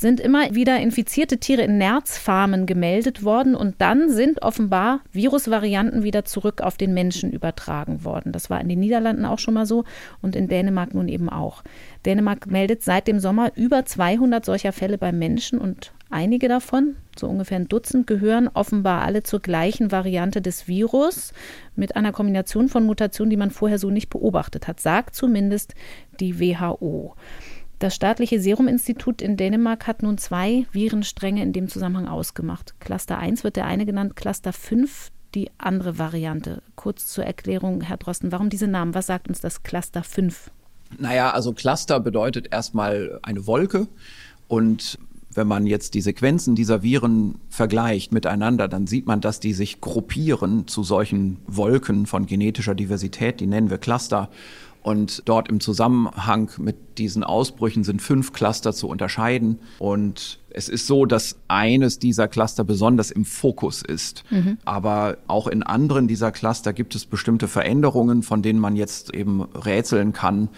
B: sind immer wieder infizierte Tiere in Nerzfarmen gemeldet worden und dann sind offenbar Virusvarianten wieder zurück auf den Menschen übertragen worden. Das war in den Niederlanden auch schon mal so und in Dänemark nun eben auch. Dänemark meldet seit dem Sommer über 200 solcher Fälle beim Menschen und einige davon, so ungefähr ein Dutzend, gehören offenbar alle zur gleichen Variante des Virus mit einer Kombination von Mutationen, die man vorher so nicht beobachtet hat, sagt zumindest die WHO. Das staatliche Seruminstitut in Dänemark hat nun zwei Virenstränge in dem Zusammenhang ausgemacht. Cluster 1 wird der eine genannt, Cluster 5 die andere Variante. Kurz zur Erklärung, Herr Drosten, warum diese Namen? Was sagt uns das Cluster 5?
D: Naja, also Cluster bedeutet erstmal eine Wolke und wenn man jetzt die Sequenzen dieser Viren vergleicht miteinander, dann sieht man, dass die sich gruppieren zu solchen Wolken von genetischer Diversität, die nennen wir Cluster. Und dort im Zusammenhang mit diesen Ausbrüchen sind fünf Cluster zu unterscheiden. Und es ist so, dass eines dieser Cluster besonders im Fokus ist. Mhm. Aber auch in anderen dieser Cluster gibt es bestimmte Veränderungen, von denen man jetzt eben rätseln kann,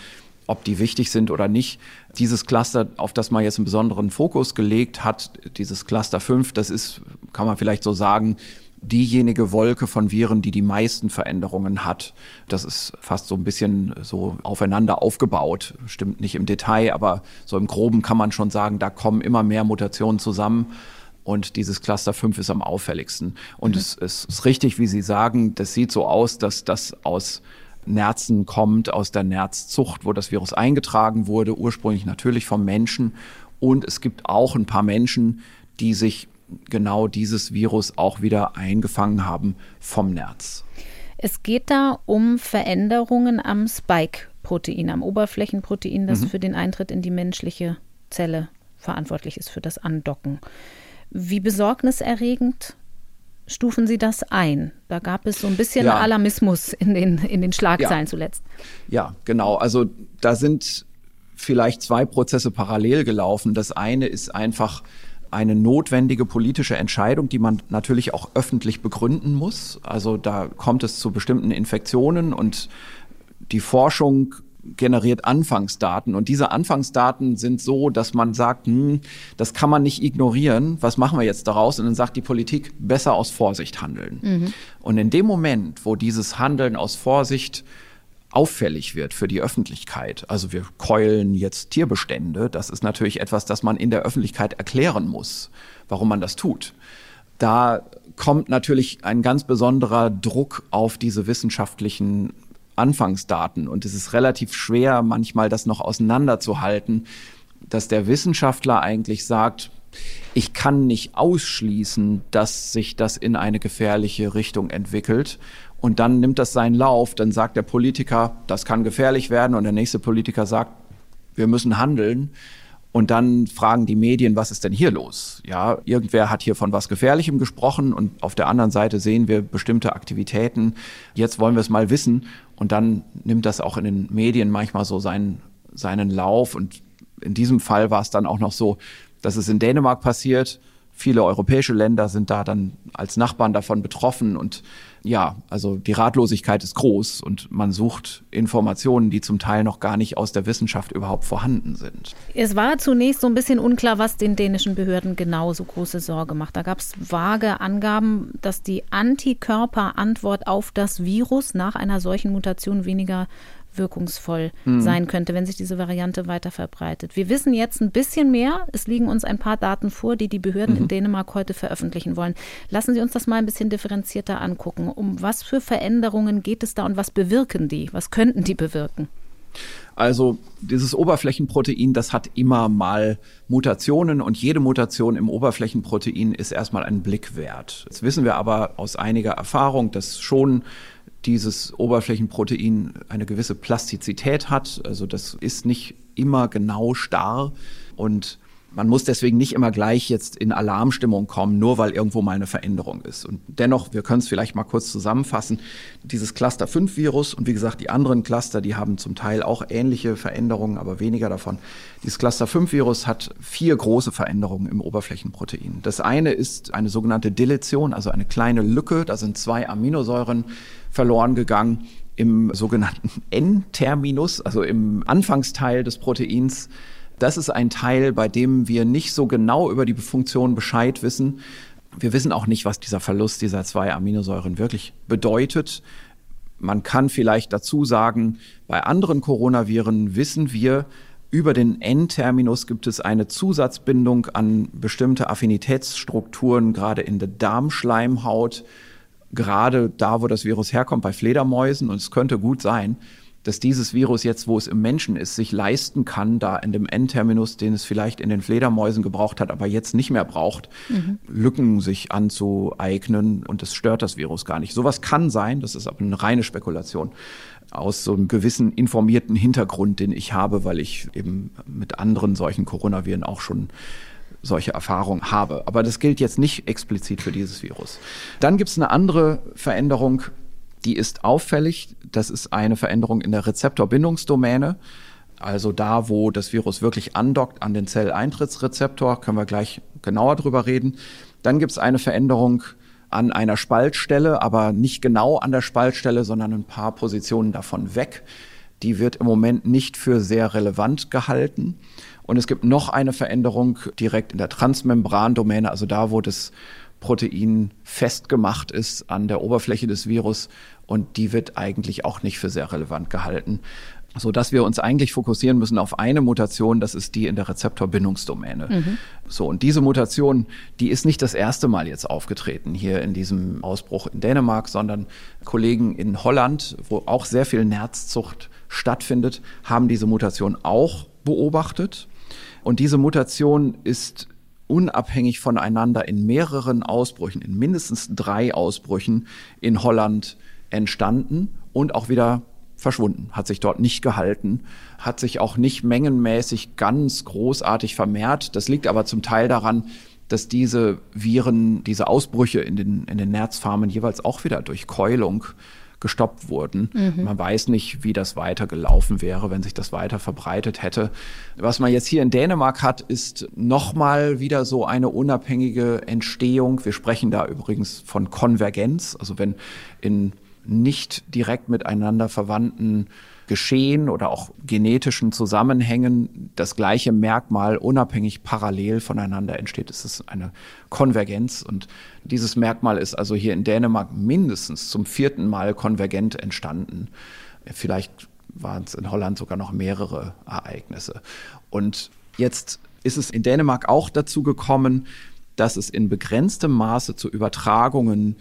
D: ob die wichtig sind oder nicht. Dieses Cluster, auf das man jetzt einen besonderen Fokus gelegt hat, dieses Cluster 5, das ist, kann man vielleicht so sagen, diejenige Wolke von Viren, die die meisten Veränderungen hat. Das ist fast so ein bisschen so aufeinander aufgebaut. Stimmt nicht im Detail, aber so im Groben kann man schon sagen, da kommen immer mehr Mutationen zusammen. Und dieses Cluster 5 ist am auffälligsten. Und mhm. es, es ist richtig, wie Sie sagen, das sieht so aus, dass das aus Nerzen kommt, aus der Nerzzucht, wo das Virus eingetragen wurde, ursprünglich natürlich vom Menschen. Und es gibt auch ein paar Menschen, die sich genau dieses Virus auch wieder eingefangen haben vom Nerz.
B: Es geht da um Veränderungen am Spike-Protein, am Oberflächenprotein, das mhm. für den Eintritt in die menschliche Zelle verantwortlich ist, für das Andocken. Wie besorgniserregend stufen Sie das ein? Da gab es so ein bisschen ja. Alarmismus in den, in den Schlagzeilen
D: ja.
B: zuletzt.
D: Ja, genau. Also da sind vielleicht zwei Prozesse parallel gelaufen. Das eine ist einfach eine notwendige politische Entscheidung, die man natürlich auch öffentlich begründen muss. Also da kommt es zu bestimmten Infektionen und die Forschung generiert Anfangsdaten und diese Anfangsdaten sind so, dass man sagt, hm, das kann man nicht ignorieren. Was machen wir jetzt daraus? Und dann sagt die Politik, besser aus Vorsicht handeln. Mhm. Und in dem Moment, wo dieses Handeln aus Vorsicht auffällig wird für die Öffentlichkeit. Also wir keulen jetzt Tierbestände. Das ist natürlich etwas, das man in der Öffentlichkeit erklären muss, warum man das tut. Da kommt natürlich ein ganz besonderer Druck auf diese wissenschaftlichen Anfangsdaten. Und es ist relativ schwer, manchmal das noch auseinanderzuhalten, dass der Wissenschaftler eigentlich sagt, ich kann nicht ausschließen, dass sich das in eine gefährliche Richtung entwickelt und dann nimmt das seinen Lauf, dann sagt der Politiker, das kann gefährlich werden und der nächste Politiker sagt, wir müssen handeln. Und dann fragen die Medien, was ist denn hier los? Ja, irgendwer hat hier von was Gefährlichem gesprochen und auf der anderen Seite sehen wir bestimmte Aktivitäten. Jetzt wollen wir es mal wissen. Und dann nimmt das auch in den Medien manchmal so seinen, seinen Lauf. Und in diesem Fall war es dann auch noch so, dass es in Dänemark passiert. Viele europäische Länder sind da dann als Nachbarn davon betroffen und ja, also die Ratlosigkeit ist groß und man sucht Informationen, die zum Teil noch gar nicht aus der Wissenschaft überhaupt vorhanden sind.
B: Es war zunächst so ein bisschen unklar, was den dänischen Behörden genau so große Sorge macht. Da gab es vage Angaben, dass die Antikörperantwort auf das Virus nach einer solchen Mutation weniger wirkungsvoll mhm. sein könnte, wenn sich diese Variante weiter verbreitet. Wir wissen jetzt ein bisschen mehr. Es liegen uns ein paar Daten vor, die die Behörden mhm. in Dänemark heute veröffentlichen wollen. Lassen Sie uns das mal ein bisschen differenzierter angucken. Um was für Veränderungen geht es da und was bewirken die? Was könnten die bewirken?
D: Also dieses Oberflächenprotein, das hat immer mal Mutationen und jede Mutation im Oberflächenprotein ist erstmal ein Blick wert. Jetzt wissen wir aber aus einiger Erfahrung, dass schon dieses Oberflächenprotein eine gewisse Plastizität hat. Also das ist nicht immer genau starr und man muss deswegen nicht immer gleich jetzt in Alarmstimmung kommen, nur weil irgendwo mal eine Veränderung ist. Und dennoch, wir können es vielleicht mal kurz zusammenfassen, dieses Cluster 5 Virus und wie gesagt, die anderen Cluster, die haben zum Teil auch ähnliche Veränderungen, aber weniger davon. Dieses Cluster 5 Virus hat vier große Veränderungen im Oberflächenprotein. Das eine ist eine sogenannte Deletion, also eine kleine Lücke, da sind zwei Aminosäuren verloren gegangen im sogenannten N-Terminus, also im Anfangsteil des Proteins. Das ist ein Teil, bei dem wir nicht so genau über die Funktion Bescheid wissen. Wir wissen auch nicht, was dieser Verlust dieser zwei Aminosäuren wirklich bedeutet. Man kann vielleicht dazu sagen, bei anderen Coronaviren wissen wir, über den N-Terminus gibt es eine Zusatzbindung an bestimmte Affinitätsstrukturen, gerade in der Darmschleimhaut gerade da, wo das Virus herkommt, bei Fledermäusen. Und es könnte gut sein, dass dieses Virus jetzt, wo es im Menschen ist, sich leisten kann, da in dem N-Terminus, den es vielleicht in den Fledermäusen gebraucht hat, aber jetzt nicht mehr braucht, mhm. Lücken sich anzueignen und das stört das Virus gar nicht. Sowas kann sein, das ist aber eine reine Spekulation aus so einem gewissen informierten Hintergrund, den ich habe, weil ich eben mit anderen solchen Coronaviren auch schon solche Erfahrungen habe. Aber das gilt jetzt nicht explizit für dieses Virus. Dann gibt es eine andere Veränderung, die ist auffällig. Das ist eine Veränderung in der Rezeptorbindungsdomäne. Also da, wo das Virus wirklich andockt an den Zelleintrittsrezeptor, können wir gleich genauer drüber reden. Dann gibt es eine Veränderung an einer Spaltstelle, aber nicht genau an der Spaltstelle, sondern ein paar Positionen davon weg. Die wird im Moment nicht für sehr relevant gehalten. Und es gibt noch eine Veränderung direkt in der Transmembrandomäne, also da, wo das Protein festgemacht ist an der Oberfläche des Virus. Und die wird eigentlich auch nicht für sehr relevant gehalten so dass wir uns eigentlich fokussieren müssen auf eine Mutation, das ist die in der Rezeptorbindungsdomäne. Mhm. So und diese Mutation, die ist nicht das erste Mal jetzt aufgetreten hier in diesem Ausbruch in Dänemark, sondern Kollegen in Holland, wo auch sehr viel Nerzzucht stattfindet, haben diese Mutation auch beobachtet. Und diese Mutation ist unabhängig voneinander in mehreren Ausbrüchen, in mindestens drei Ausbrüchen in Holland entstanden und auch wieder verschwunden, hat sich dort nicht gehalten, hat sich auch nicht mengenmäßig ganz großartig vermehrt. Das liegt aber zum Teil daran, dass diese Viren, diese Ausbrüche in den, in den Nerzfarmen jeweils auch wieder durch Keulung gestoppt wurden. Mhm. Man weiß nicht, wie das weiter gelaufen wäre, wenn sich das weiter verbreitet hätte. Was man jetzt hier in Dänemark hat, ist nochmal wieder so eine unabhängige Entstehung. Wir sprechen da übrigens von Konvergenz. Also wenn in nicht direkt miteinander verwandten Geschehen oder auch genetischen Zusammenhängen das gleiche Merkmal unabhängig parallel voneinander entsteht. Es ist eine Konvergenz und dieses Merkmal ist also hier in Dänemark mindestens zum vierten Mal konvergent entstanden. Vielleicht waren es in Holland sogar noch mehrere Ereignisse. Und jetzt ist es in Dänemark auch dazu gekommen, dass es in begrenztem Maße zu Übertragungen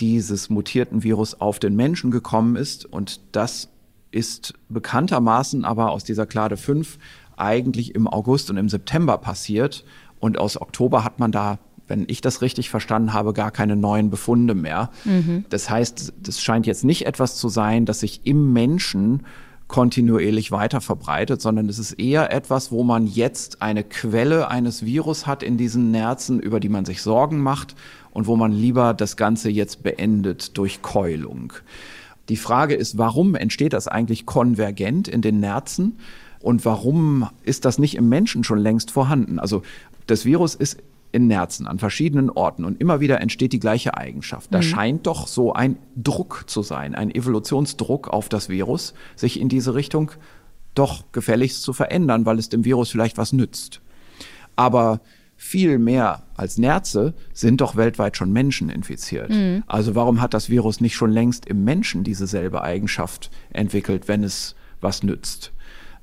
D: dieses mutierten Virus auf den Menschen gekommen ist. Und das ist bekanntermaßen aber aus dieser Klade 5 eigentlich im August und im September passiert. Und aus Oktober hat man da, wenn ich das richtig verstanden habe, gar keine neuen Befunde mehr. Mhm. Das heißt, das scheint jetzt nicht etwas zu sein, das sich im Menschen kontinuierlich weiter verbreitet, sondern es ist eher etwas, wo man jetzt eine Quelle eines Virus hat in diesen Nerzen, über die man sich Sorgen macht und wo man lieber das Ganze jetzt beendet durch Keulung. Die Frage ist, warum entsteht das eigentlich konvergent in den Nerzen? Und warum ist das nicht im Menschen schon längst vorhanden? Also das Virus ist in Nerzen an verschiedenen Orten und immer wieder entsteht die gleiche Eigenschaft. Da mhm. scheint doch so ein Druck zu sein, ein Evolutionsdruck auf das Virus, sich in diese Richtung doch gefälligst zu verändern, weil es dem Virus vielleicht was nützt. Aber viel mehr als Nerze sind doch weltweit schon Menschen infiziert. Mhm. Also warum hat das Virus nicht schon längst im Menschen diese selbe Eigenschaft entwickelt, wenn es was nützt?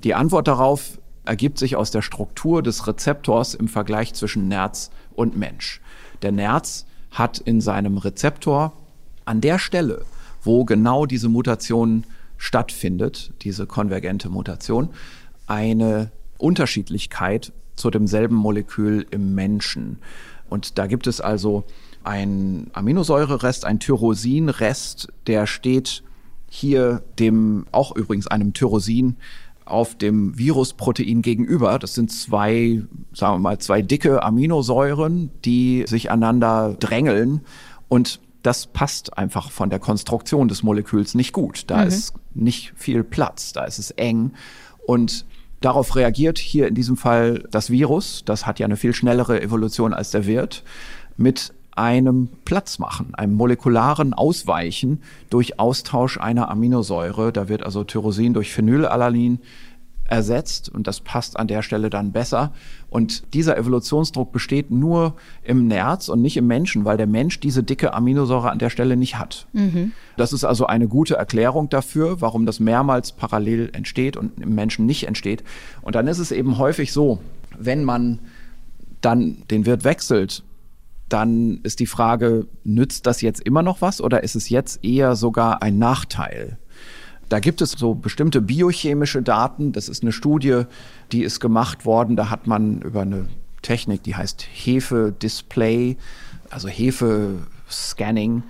D: Die Antwort darauf ergibt sich aus der Struktur des Rezeptors im Vergleich zwischen Nerz und Mensch. Der Nerz hat in seinem Rezeptor an der Stelle, wo genau diese Mutation stattfindet, diese konvergente Mutation, eine Unterschiedlichkeit zu demselben Molekül im Menschen. Und da gibt es also ein Aminosäurerest, ein Tyrosinrest, der steht hier dem, auch übrigens einem Tyrosin, auf dem Virusprotein gegenüber. Das sind zwei, sagen wir mal, zwei dicke Aminosäuren, die sich aneinander drängeln. Und das passt einfach von der Konstruktion des Moleküls nicht gut. Da mhm. ist nicht viel Platz, da ist es eng. Und Darauf reagiert hier in diesem Fall das Virus, das hat ja eine viel schnellere Evolution als der Wirt, mit einem Platzmachen, einem molekularen Ausweichen durch Austausch einer Aminosäure. Da wird also Tyrosin durch Phenylalanin ersetzt und das passt an der Stelle dann besser. Und dieser Evolutionsdruck besteht nur im Nerz und nicht im Menschen, weil der Mensch diese dicke Aminosäure an der Stelle nicht hat. Mhm. Das ist also eine gute Erklärung dafür, warum das mehrmals parallel entsteht und im Menschen nicht entsteht. Und dann ist es eben häufig so, wenn man dann den Wirt wechselt, dann ist die Frage, nützt das jetzt immer noch was oder ist es jetzt eher sogar ein Nachteil? Da gibt es so bestimmte biochemische Daten. Das ist eine Studie, die ist gemacht worden. Da hat man über eine Technik, die heißt Hefe-Display, also Hefe-Scanning,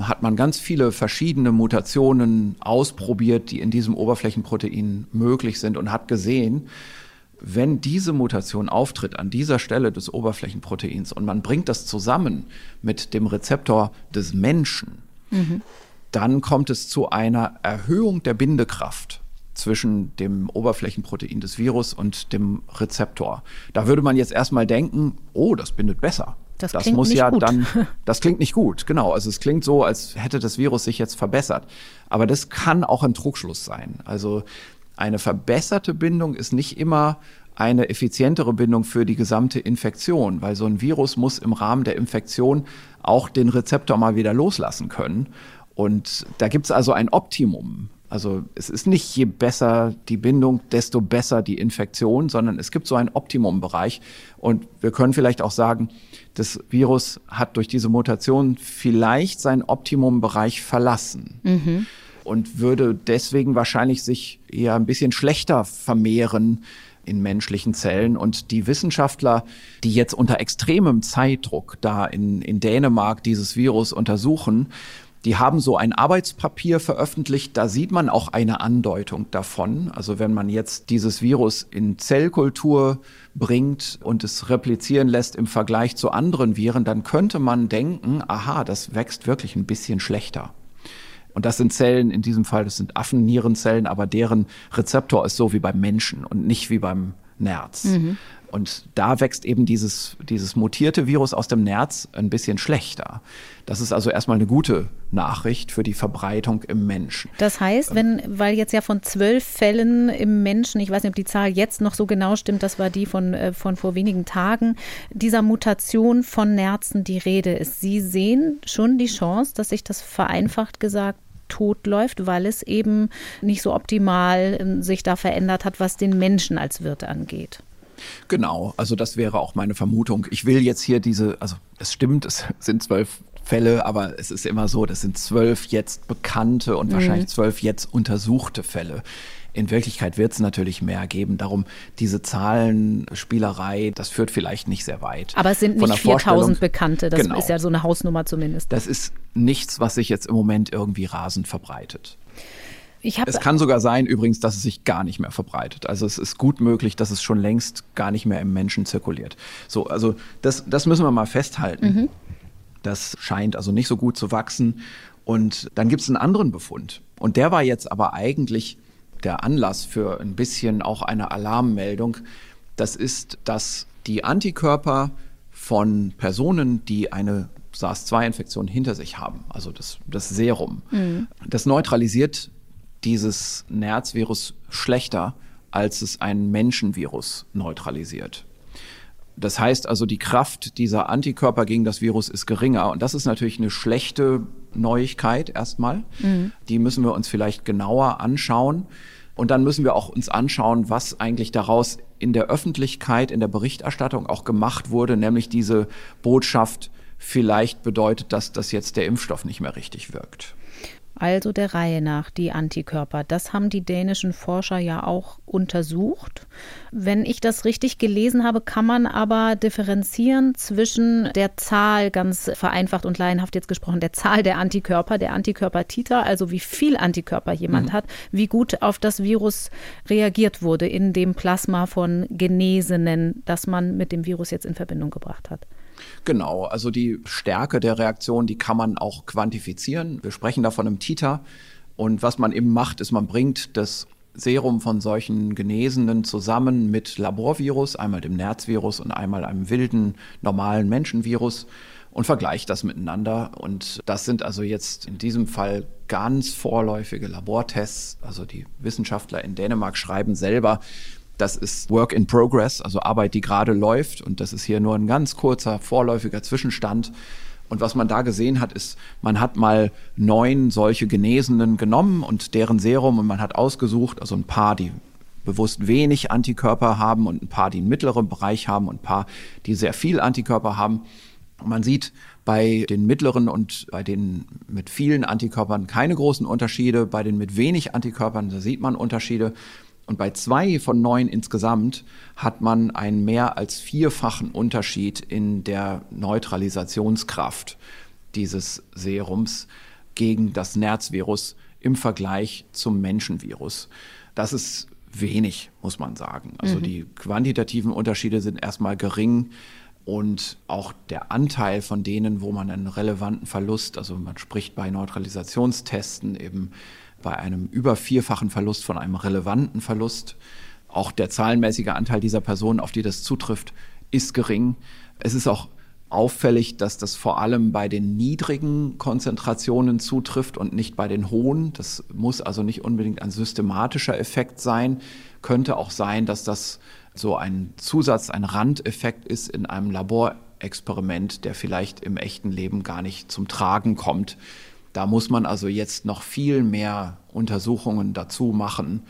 D: hat man ganz viele verschiedene Mutationen ausprobiert, die in diesem Oberflächenprotein möglich sind und hat gesehen, wenn diese Mutation auftritt an dieser Stelle des Oberflächenproteins und man bringt das zusammen mit dem Rezeptor des Menschen, mhm. Dann kommt es zu einer Erhöhung der Bindekraft zwischen dem Oberflächenprotein des Virus und dem Rezeptor. Da würde man jetzt erstmal denken, oh, das bindet besser.
B: Das, das muss ja gut. dann,
D: das klingt nicht gut, genau. Also es klingt so, als hätte das Virus sich jetzt verbessert. Aber das kann auch ein Trugschluss sein. Also eine verbesserte Bindung ist nicht immer eine effizientere Bindung für die gesamte Infektion, weil so ein Virus muss im Rahmen der Infektion auch den Rezeptor mal wieder loslassen können. Und da gibt es also ein Optimum. Also es ist nicht je besser die Bindung, desto besser die Infektion, sondern es gibt so einen Optimumbereich. Und wir können vielleicht auch sagen, das Virus hat durch diese Mutation vielleicht seinen Optimumbereich verlassen. Mhm. Und würde deswegen wahrscheinlich sich eher ein bisschen schlechter vermehren in menschlichen Zellen. Und die Wissenschaftler, die jetzt unter extremem Zeitdruck da in, in Dänemark dieses Virus untersuchen, die haben so ein Arbeitspapier veröffentlicht, da sieht man auch eine Andeutung davon. Also wenn man jetzt dieses Virus in Zellkultur bringt und es replizieren lässt im Vergleich zu anderen Viren, dann könnte man denken, aha, das wächst wirklich ein bisschen schlechter. Und das sind Zellen, in diesem Fall, das sind Affennierenzellen, aber deren Rezeptor ist so wie beim Menschen und nicht wie beim Nerz. Mhm. Und da wächst eben dieses, dieses mutierte Virus aus dem Nerz ein bisschen schlechter. Das ist also erstmal eine gute Nachricht für die Verbreitung im Menschen.
B: Das heißt, wenn, weil jetzt ja von zwölf Fällen im Menschen, ich weiß nicht, ob die Zahl jetzt noch so genau stimmt, das war die von, äh, von vor wenigen Tagen, dieser Mutation von Nerzen die Rede ist. Sie sehen schon die Chance, dass sich das vereinfacht gesagt totläuft, weil es eben nicht so optimal ähm, sich da verändert hat, was den Menschen als Wirt angeht.
D: Genau, also das wäre auch meine Vermutung. Ich will jetzt hier diese, also es stimmt, es sind zwölf Fälle, aber es ist immer so, das sind zwölf jetzt bekannte und mhm. wahrscheinlich zwölf jetzt untersuchte Fälle. In Wirklichkeit wird es natürlich mehr geben. Darum diese Zahlenspielerei, das führt vielleicht nicht sehr weit.
B: Aber es sind nicht 4000 Bekannte. Das genau. ist ja so eine Hausnummer zumindest.
D: Das ist nichts, was sich jetzt im Moment irgendwie rasend verbreitet es kann sogar sein, übrigens, dass es sich gar nicht mehr verbreitet. Also es ist gut möglich, dass es schon längst gar nicht mehr im Menschen zirkuliert. So, also das, das müssen wir mal festhalten. Mhm. Das scheint also nicht so gut zu wachsen. Und dann gibt es einen anderen Befund. Und der war jetzt aber eigentlich der Anlass für ein bisschen auch eine Alarmmeldung. Das ist, dass die Antikörper von Personen, die eine SARS-2-Infektion hinter sich haben, also das, das Serum, mhm. das neutralisiert dieses Nerzvirus schlechter, als es ein Menschenvirus neutralisiert. Das heißt also, die Kraft dieser Antikörper gegen das Virus ist geringer. Und das ist natürlich eine schlechte Neuigkeit erstmal. Mhm. Die müssen wir uns vielleicht genauer anschauen. Und dann müssen wir auch uns anschauen, was eigentlich daraus in der Öffentlichkeit, in der Berichterstattung auch gemacht wurde, nämlich diese Botschaft, vielleicht bedeutet das, dass jetzt der Impfstoff nicht mehr richtig wirkt.
B: Also der Reihe nach die Antikörper. Das haben die dänischen Forscher ja auch untersucht. Wenn ich das richtig gelesen habe, kann man aber differenzieren zwischen der Zahl, ganz vereinfacht und laienhaft jetzt gesprochen, der Zahl der Antikörper, der Antikörpertiter, also wie viel Antikörper jemand mhm. hat, wie gut auf das Virus reagiert wurde in dem Plasma von Genesenen, das man mit dem Virus jetzt in Verbindung gebracht hat.
D: Genau, also die Stärke der Reaktion, die kann man auch quantifizieren. Wir sprechen da von einem Titer. Und was man eben macht, ist, man bringt das Serum von solchen Genesenen zusammen mit Laborvirus, einmal dem Nerzvirus und einmal einem wilden, normalen Menschenvirus und vergleicht das miteinander. Und das sind also jetzt in diesem Fall ganz vorläufige Labortests. Also die Wissenschaftler in Dänemark schreiben selber, das ist Work in Progress, also Arbeit, die gerade läuft. Und das ist hier nur ein ganz kurzer, vorläufiger Zwischenstand. Und was man da gesehen hat, ist, man hat mal neun solche Genesenen genommen und deren Serum und man hat ausgesucht, also ein paar, die bewusst wenig Antikörper haben und ein paar, die einen mittleren Bereich haben und ein paar, die sehr viel Antikörper haben. Und man sieht bei den mittleren und bei den mit vielen Antikörpern keine großen Unterschiede. Bei den mit wenig Antikörpern, da sieht man Unterschiede. Und bei zwei von neun insgesamt hat man einen mehr als vierfachen Unterschied in der Neutralisationskraft dieses Serums gegen das Nerzvirus im Vergleich zum Menschenvirus. Das ist wenig, muss man sagen. Also mhm. die quantitativen Unterschiede sind erstmal gering und auch der Anteil von denen, wo man einen relevanten Verlust, also man spricht bei Neutralisationstesten eben bei einem über vierfachen Verlust von einem relevanten Verlust. Auch der zahlenmäßige Anteil dieser Personen, auf die das zutrifft, ist gering. Es ist auch auffällig, dass das vor allem bei den niedrigen Konzentrationen zutrifft und nicht bei den hohen. Das muss also nicht unbedingt ein systematischer Effekt sein. Könnte auch sein, dass das so ein Zusatz, ein Randeffekt ist in einem Laborexperiment, der vielleicht im echten Leben gar nicht zum Tragen kommt. Da muss man also jetzt noch viel mehr Untersuchungen dazu machen,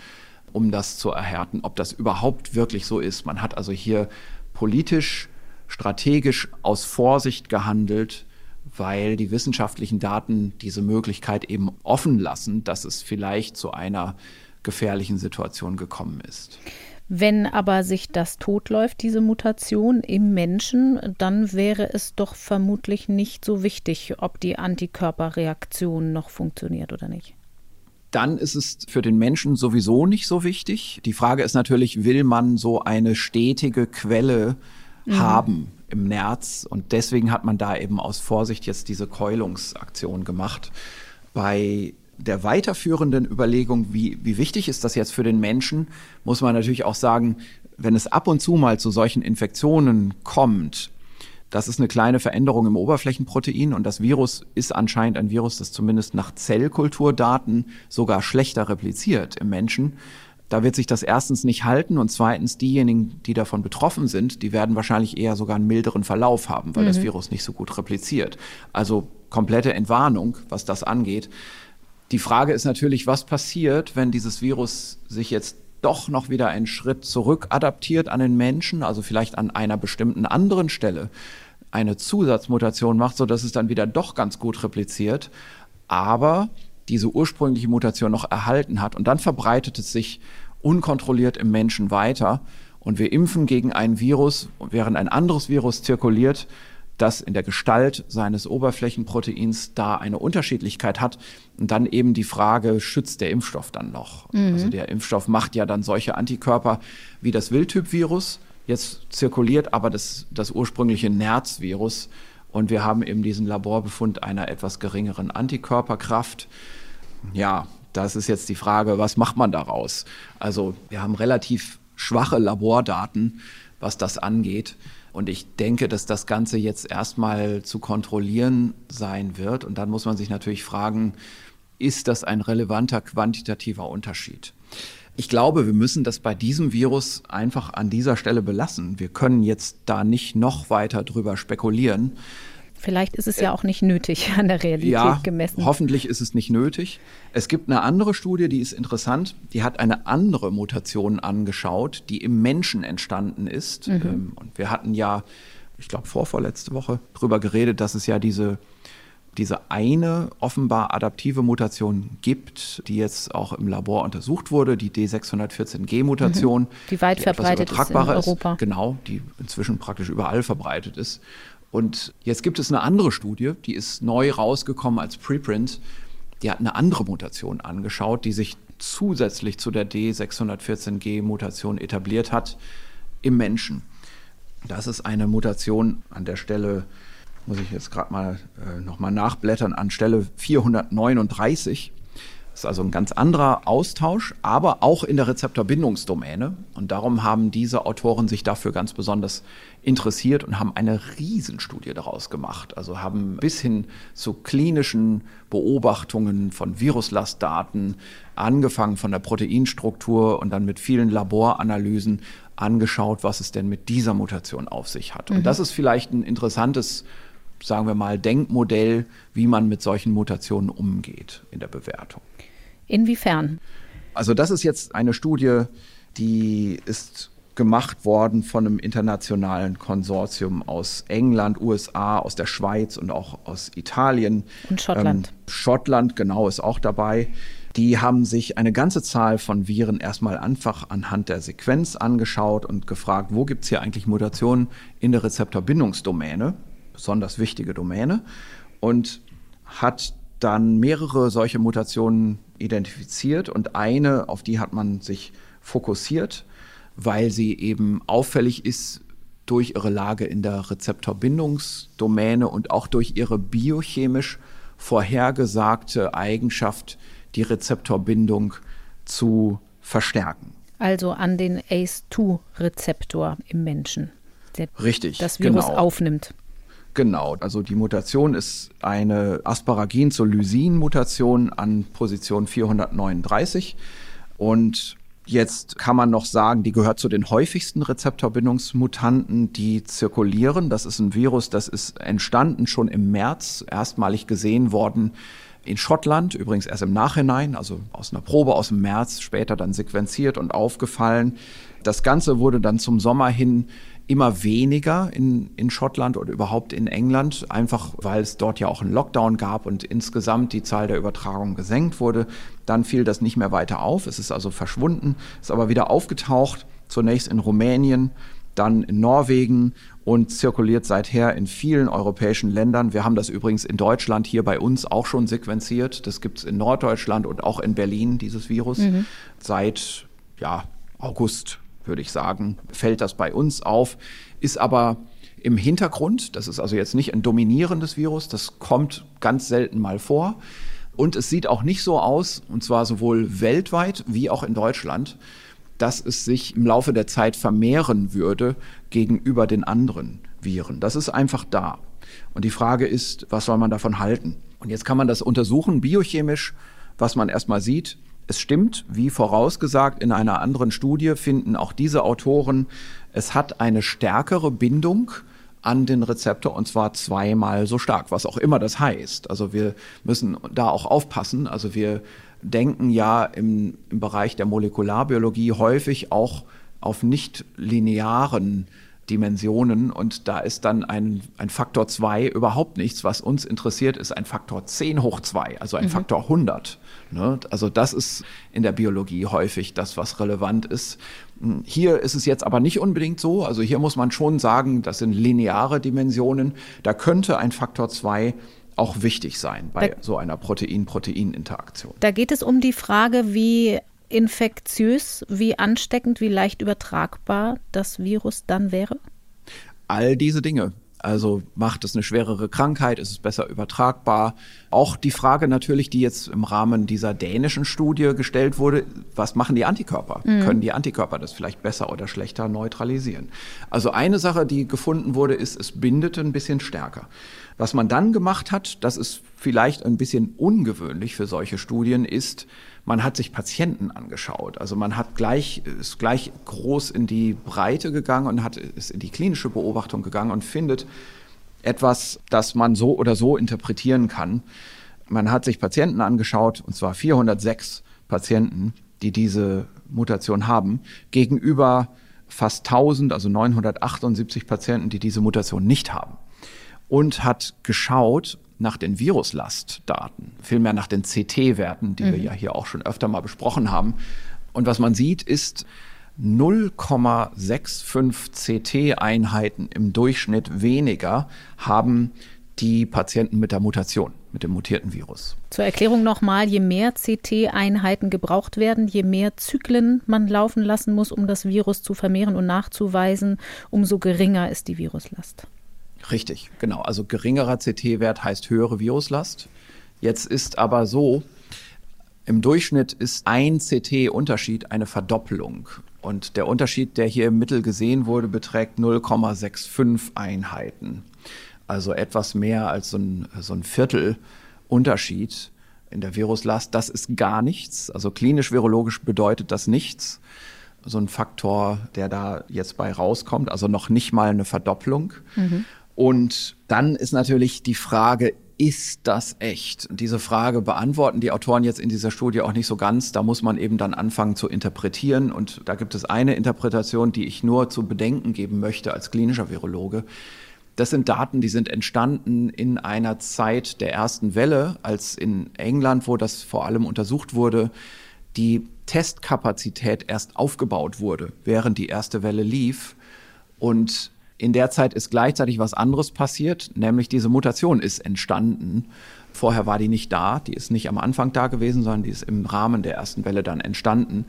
D: um das zu erhärten, ob das überhaupt wirklich so ist. Man hat also hier politisch, strategisch aus Vorsicht gehandelt, weil die wissenschaftlichen Daten diese Möglichkeit eben offen lassen, dass es vielleicht zu einer gefährlichen Situation gekommen ist.
B: Wenn aber sich das totläuft, diese Mutation im Menschen, dann wäre es doch vermutlich nicht so wichtig, ob die Antikörperreaktion noch funktioniert oder nicht.
D: Dann ist es für den Menschen sowieso nicht so wichtig. Die Frage ist natürlich, will man so eine stetige Quelle mhm. haben im Nerz? Und deswegen hat man da eben aus Vorsicht jetzt diese Keulungsaktion gemacht. Bei der weiterführenden Überlegung, wie, wie wichtig ist das jetzt für den Menschen, muss man natürlich auch sagen, wenn es ab und zu mal zu solchen Infektionen kommt, das ist eine kleine Veränderung im Oberflächenprotein und das Virus ist anscheinend ein Virus, das zumindest nach Zellkulturdaten sogar schlechter repliziert im Menschen. Da wird sich das erstens nicht halten und zweitens diejenigen, die davon betroffen sind, die werden wahrscheinlich eher sogar einen milderen Verlauf haben, weil mhm. das Virus nicht so gut repliziert. Also komplette Entwarnung, was das angeht. Die Frage ist natürlich, was passiert, wenn dieses Virus sich jetzt doch noch wieder einen Schritt zurück adaptiert an den Menschen, also vielleicht an einer bestimmten anderen Stelle eine Zusatzmutation macht, so dass es dann wieder doch ganz gut repliziert, aber diese ursprüngliche Mutation noch erhalten hat. Und dann verbreitet es sich unkontrolliert im Menschen weiter und wir impfen gegen ein Virus, während ein anderes Virus zirkuliert, das in der Gestalt seines Oberflächenproteins da eine Unterschiedlichkeit hat. Und dann eben die Frage, schützt der Impfstoff dann noch? Mhm. Also der Impfstoff macht ja dann solche Antikörper wie das Wildtyp-Virus. Jetzt zirkuliert aber das, das ursprüngliche NERZ-Virus. Und wir haben eben diesen Laborbefund einer etwas geringeren Antikörperkraft. Ja, das ist jetzt die Frage, was macht man daraus? Also wir haben relativ schwache Labordaten, was das angeht. Und ich denke, dass das Ganze jetzt erstmal zu kontrollieren sein wird. Und dann muss man sich natürlich fragen, ist das ein relevanter quantitativer Unterschied? Ich glaube, wir müssen das bei diesem Virus einfach an dieser Stelle belassen. Wir können jetzt da nicht noch weiter drüber spekulieren.
B: Vielleicht ist es ja auch nicht nötig an der Realität
D: ja,
B: gemessen.
D: Hoffentlich ist es nicht nötig. Es gibt eine andere Studie, die ist interessant. Die hat eine andere Mutation angeschaut, die im Menschen entstanden ist. Mhm. Ähm, und wir hatten ja, ich glaube, vorvorletzte Woche darüber geredet, dass es ja diese, diese eine offenbar adaptive Mutation gibt, die jetzt auch im Labor untersucht wurde, die D614G-Mutation. Mhm.
B: Die weit die verbreitet ist in Europa.
D: Ist, genau, die inzwischen praktisch überall verbreitet ist. Und jetzt gibt es eine andere Studie, die ist neu rausgekommen als Preprint. Die hat eine andere Mutation angeschaut, die sich zusätzlich zu der D614G-Mutation etabliert hat im Menschen. Das ist eine Mutation an der Stelle, muss ich jetzt gerade mal äh, nochmal nachblättern, an Stelle 439. Das ist also ein ganz anderer Austausch, aber auch in der Rezeptorbindungsdomäne. Und darum haben diese Autoren sich dafür ganz besonders interessiert und haben eine Riesenstudie daraus gemacht. Also haben bis hin zu klinischen Beobachtungen von Viruslastdaten, angefangen von der Proteinstruktur und dann mit vielen Laboranalysen angeschaut, was es denn mit dieser Mutation auf sich hat. Und mhm. das ist vielleicht ein interessantes sagen wir mal, Denkmodell, wie man mit solchen Mutationen umgeht in der Bewertung.
B: Inwiefern?
D: Also das ist jetzt eine Studie, die ist gemacht worden von einem internationalen Konsortium aus England, USA, aus der Schweiz und auch aus Italien.
B: Und Schottland. Ähm,
D: Schottland, genau, ist auch dabei. Die haben sich eine ganze Zahl von Viren erstmal einfach anhand der Sequenz angeschaut und gefragt, wo gibt es hier eigentlich Mutationen in der Rezeptorbindungsdomäne, besonders wichtige Domäne, und hat dann mehrere solche Mutationen identifiziert und eine, auf die hat man sich fokussiert, weil sie eben auffällig ist durch ihre Lage in der Rezeptorbindungsdomäne und auch durch ihre biochemisch vorhergesagte Eigenschaft, die Rezeptorbindung zu verstärken.
B: Also an den ACE2-Rezeptor im Menschen, der
D: Richtig,
B: das Virus
D: genau.
B: aufnimmt.
D: Genau, also die Mutation ist eine Asparagin zur Lysin-Mutation an Position 439 und Jetzt kann man noch sagen, die gehört zu den häufigsten Rezeptorbindungsmutanten, die zirkulieren. Das ist ein Virus, das ist entstanden schon im März, erstmalig gesehen worden in Schottland, übrigens erst im Nachhinein, also aus einer Probe aus dem März, später dann sequenziert und aufgefallen. Das Ganze wurde dann zum Sommer hin immer weniger in, in Schottland oder überhaupt in England, einfach weil es dort ja auch einen Lockdown gab und insgesamt die Zahl der Übertragungen gesenkt wurde. Dann fiel das nicht mehr weiter auf. Es ist also verschwunden, ist aber wieder aufgetaucht, zunächst in Rumänien, dann in Norwegen und zirkuliert seither in vielen europäischen Ländern. Wir haben das übrigens in Deutschland hier bei uns auch schon sequenziert. Das gibt es in Norddeutschland und auch in Berlin, dieses Virus, mhm. seit ja, August würde ich sagen, fällt das bei uns auf, ist aber im Hintergrund, das ist also jetzt nicht ein dominierendes Virus, das kommt ganz selten mal vor. Und es sieht auch nicht so aus, und zwar sowohl weltweit wie auch in Deutschland, dass es sich im Laufe der Zeit vermehren würde gegenüber den anderen Viren. Das ist einfach da. Und die Frage ist, was soll man davon halten? Und jetzt kann man das untersuchen, biochemisch, was man erstmal sieht. Es stimmt, wie vorausgesagt in einer anderen Studie finden auch diese Autoren, es hat eine stärkere Bindung an den Rezeptor und zwar zweimal so stark, was auch immer das heißt. Also wir müssen da auch aufpassen. Also wir denken ja im, im Bereich der Molekularbiologie häufig auch auf nicht linearen Dimensionen und da ist dann ein, ein Faktor 2 überhaupt nichts. Was uns interessiert, ist ein Faktor 10 hoch 2, also ein mhm. Faktor 100. Ne? Also das ist in der Biologie häufig das, was relevant ist. Hier ist es jetzt aber nicht unbedingt so. Also hier muss man schon sagen, das sind lineare Dimensionen. Da könnte ein Faktor 2 auch wichtig sein bei da, so einer Protein-Protein-Interaktion.
B: Da geht es um die Frage, wie infektiös, wie ansteckend, wie leicht übertragbar das Virus dann wäre?
D: All diese Dinge. Also macht es eine schwerere Krankheit, ist es besser übertragbar? Auch die Frage natürlich, die jetzt im Rahmen dieser dänischen Studie gestellt wurde, was machen die Antikörper? Mhm. Können die Antikörper das vielleicht besser oder schlechter neutralisieren? Also eine Sache, die gefunden wurde, ist, es bindete ein bisschen stärker. Was man dann gemacht hat, das ist vielleicht ein bisschen ungewöhnlich für solche Studien, ist, man hat sich Patienten angeschaut. Also man hat gleich, ist gleich groß in die Breite gegangen und hat, ist in die klinische Beobachtung gegangen und findet etwas, das man so oder so interpretieren kann. Man hat sich Patienten angeschaut, und zwar 406 Patienten, die diese Mutation haben, gegenüber fast 1000, also 978 Patienten, die diese Mutation nicht haben. Und hat geschaut, nach den Viruslastdaten, vielmehr nach den CT-Werten, die mhm. wir ja hier auch schon öfter mal besprochen haben. Und was man sieht, ist 0,65 CT-Einheiten im Durchschnitt weniger haben die Patienten mit der Mutation, mit dem mutierten Virus.
B: Zur Erklärung nochmal, je mehr CT-Einheiten gebraucht werden, je mehr Zyklen man laufen lassen muss, um das Virus zu vermehren und nachzuweisen, umso geringer ist die Viruslast.
D: Richtig, genau. Also geringerer CT-Wert heißt höhere Viruslast. Jetzt ist aber so, im Durchschnitt ist ein CT-Unterschied eine Verdoppelung. Und der Unterschied, der hier im Mittel gesehen wurde, beträgt 0,65 Einheiten. Also etwas mehr als so ein, so ein Viertel Unterschied in der Viruslast. Das ist gar nichts. Also klinisch-virologisch bedeutet das nichts. So ein Faktor, der da jetzt bei rauskommt, also noch nicht mal eine Verdopplung. Mhm. Und dann ist natürlich die Frage, ist das echt? diese Frage beantworten die Autoren jetzt in dieser Studie auch nicht so ganz. Da muss man eben dann anfangen zu interpretieren. Und da gibt es eine Interpretation, die ich nur zu bedenken geben möchte als klinischer Virologe. Das sind Daten, die sind entstanden in einer Zeit der ersten Welle, als in England, wo das vor allem untersucht wurde, die Testkapazität erst aufgebaut wurde, während die erste Welle lief. Und in der Zeit ist gleichzeitig was anderes passiert, nämlich diese Mutation ist entstanden. Vorher war die nicht da, die ist nicht am Anfang da gewesen, sondern die ist im Rahmen der ersten Welle dann entstanden.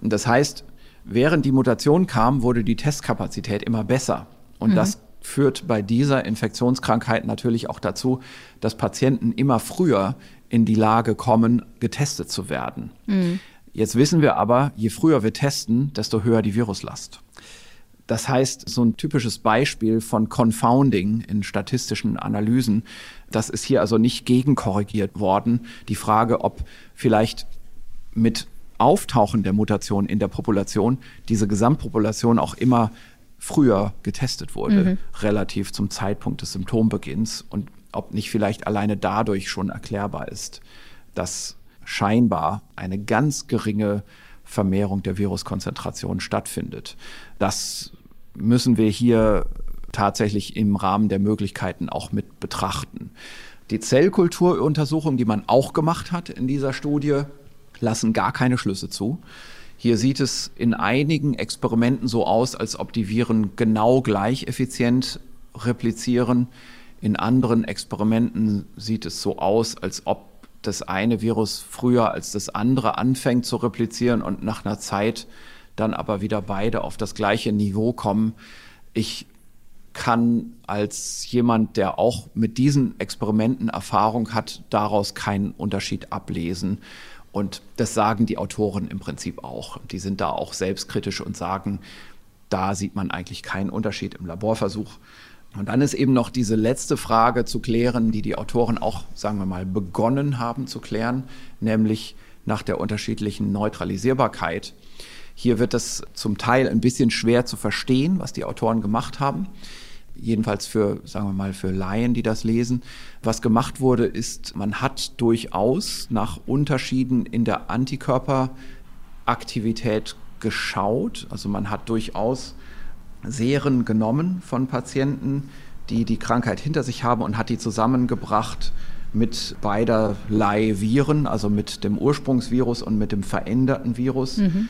D: Und das heißt, während die Mutation kam, wurde die Testkapazität immer besser. Und mhm. das führt bei dieser Infektionskrankheit natürlich auch dazu, dass Patienten immer früher in die Lage kommen, getestet zu werden. Mhm. Jetzt wissen wir aber, je früher wir testen, desto höher die Viruslast. Das heißt, so ein typisches Beispiel von Confounding in statistischen Analysen, das ist hier also nicht gegenkorrigiert worden. Die Frage, ob vielleicht mit Auftauchen der Mutation in der Population diese Gesamtpopulation auch immer früher getestet wurde, mhm. relativ zum Zeitpunkt des Symptombeginns und ob nicht vielleicht alleine dadurch schon erklärbar ist, dass scheinbar eine ganz geringe Vermehrung der Viruskonzentration stattfindet. Das müssen wir hier tatsächlich im Rahmen der Möglichkeiten auch mit betrachten. Die Zellkulturuntersuchungen, die man auch gemacht hat in dieser Studie, lassen gar keine Schlüsse zu. Hier sieht es in einigen Experimenten so aus, als ob die Viren genau gleich effizient replizieren. In anderen Experimenten sieht es so aus, als ob das eine Virus früher als das andere anfängt zu replizieren und nach einer Zeit dann aber wieder beide auf das gleiche Niveau kommen. Ich kann als jemand, der auch mit diesen Experimenten Erfahrung hat, daraus keinen Unterschied ablesen. Und das sagen die Autoren im Prinzip auch. Die sind da auch selbstkritisch und sagen, da sieht man eigentlich keinen Unterschied im Laborversuch. Und dann ist eben noch diese letzte Frage zu klären, die die Autoren auch, sagen wir mal, begonnen haben zu klären, nämlich nach der unterschiedlichen Neutralisierbarkeit. Hier wird es zum Teil ein bisschen schwer zu verstehen, was die Autoren gemacht haben. Jedenfalls für, sagen wir mal, für Laien, die das lesen. Was gemacht wurde, ist, man hat durchaus nach Unterschieden in der Antikörperaktivität geschaut. Also man hat durchaus Seren genommen von Patienten, die die Krankheit hinter sich haben und hat die zusammengebracht mit beiderlei Viren, also mit dem Ursprungsvirus und mit dem veränderten Virus. Mhm.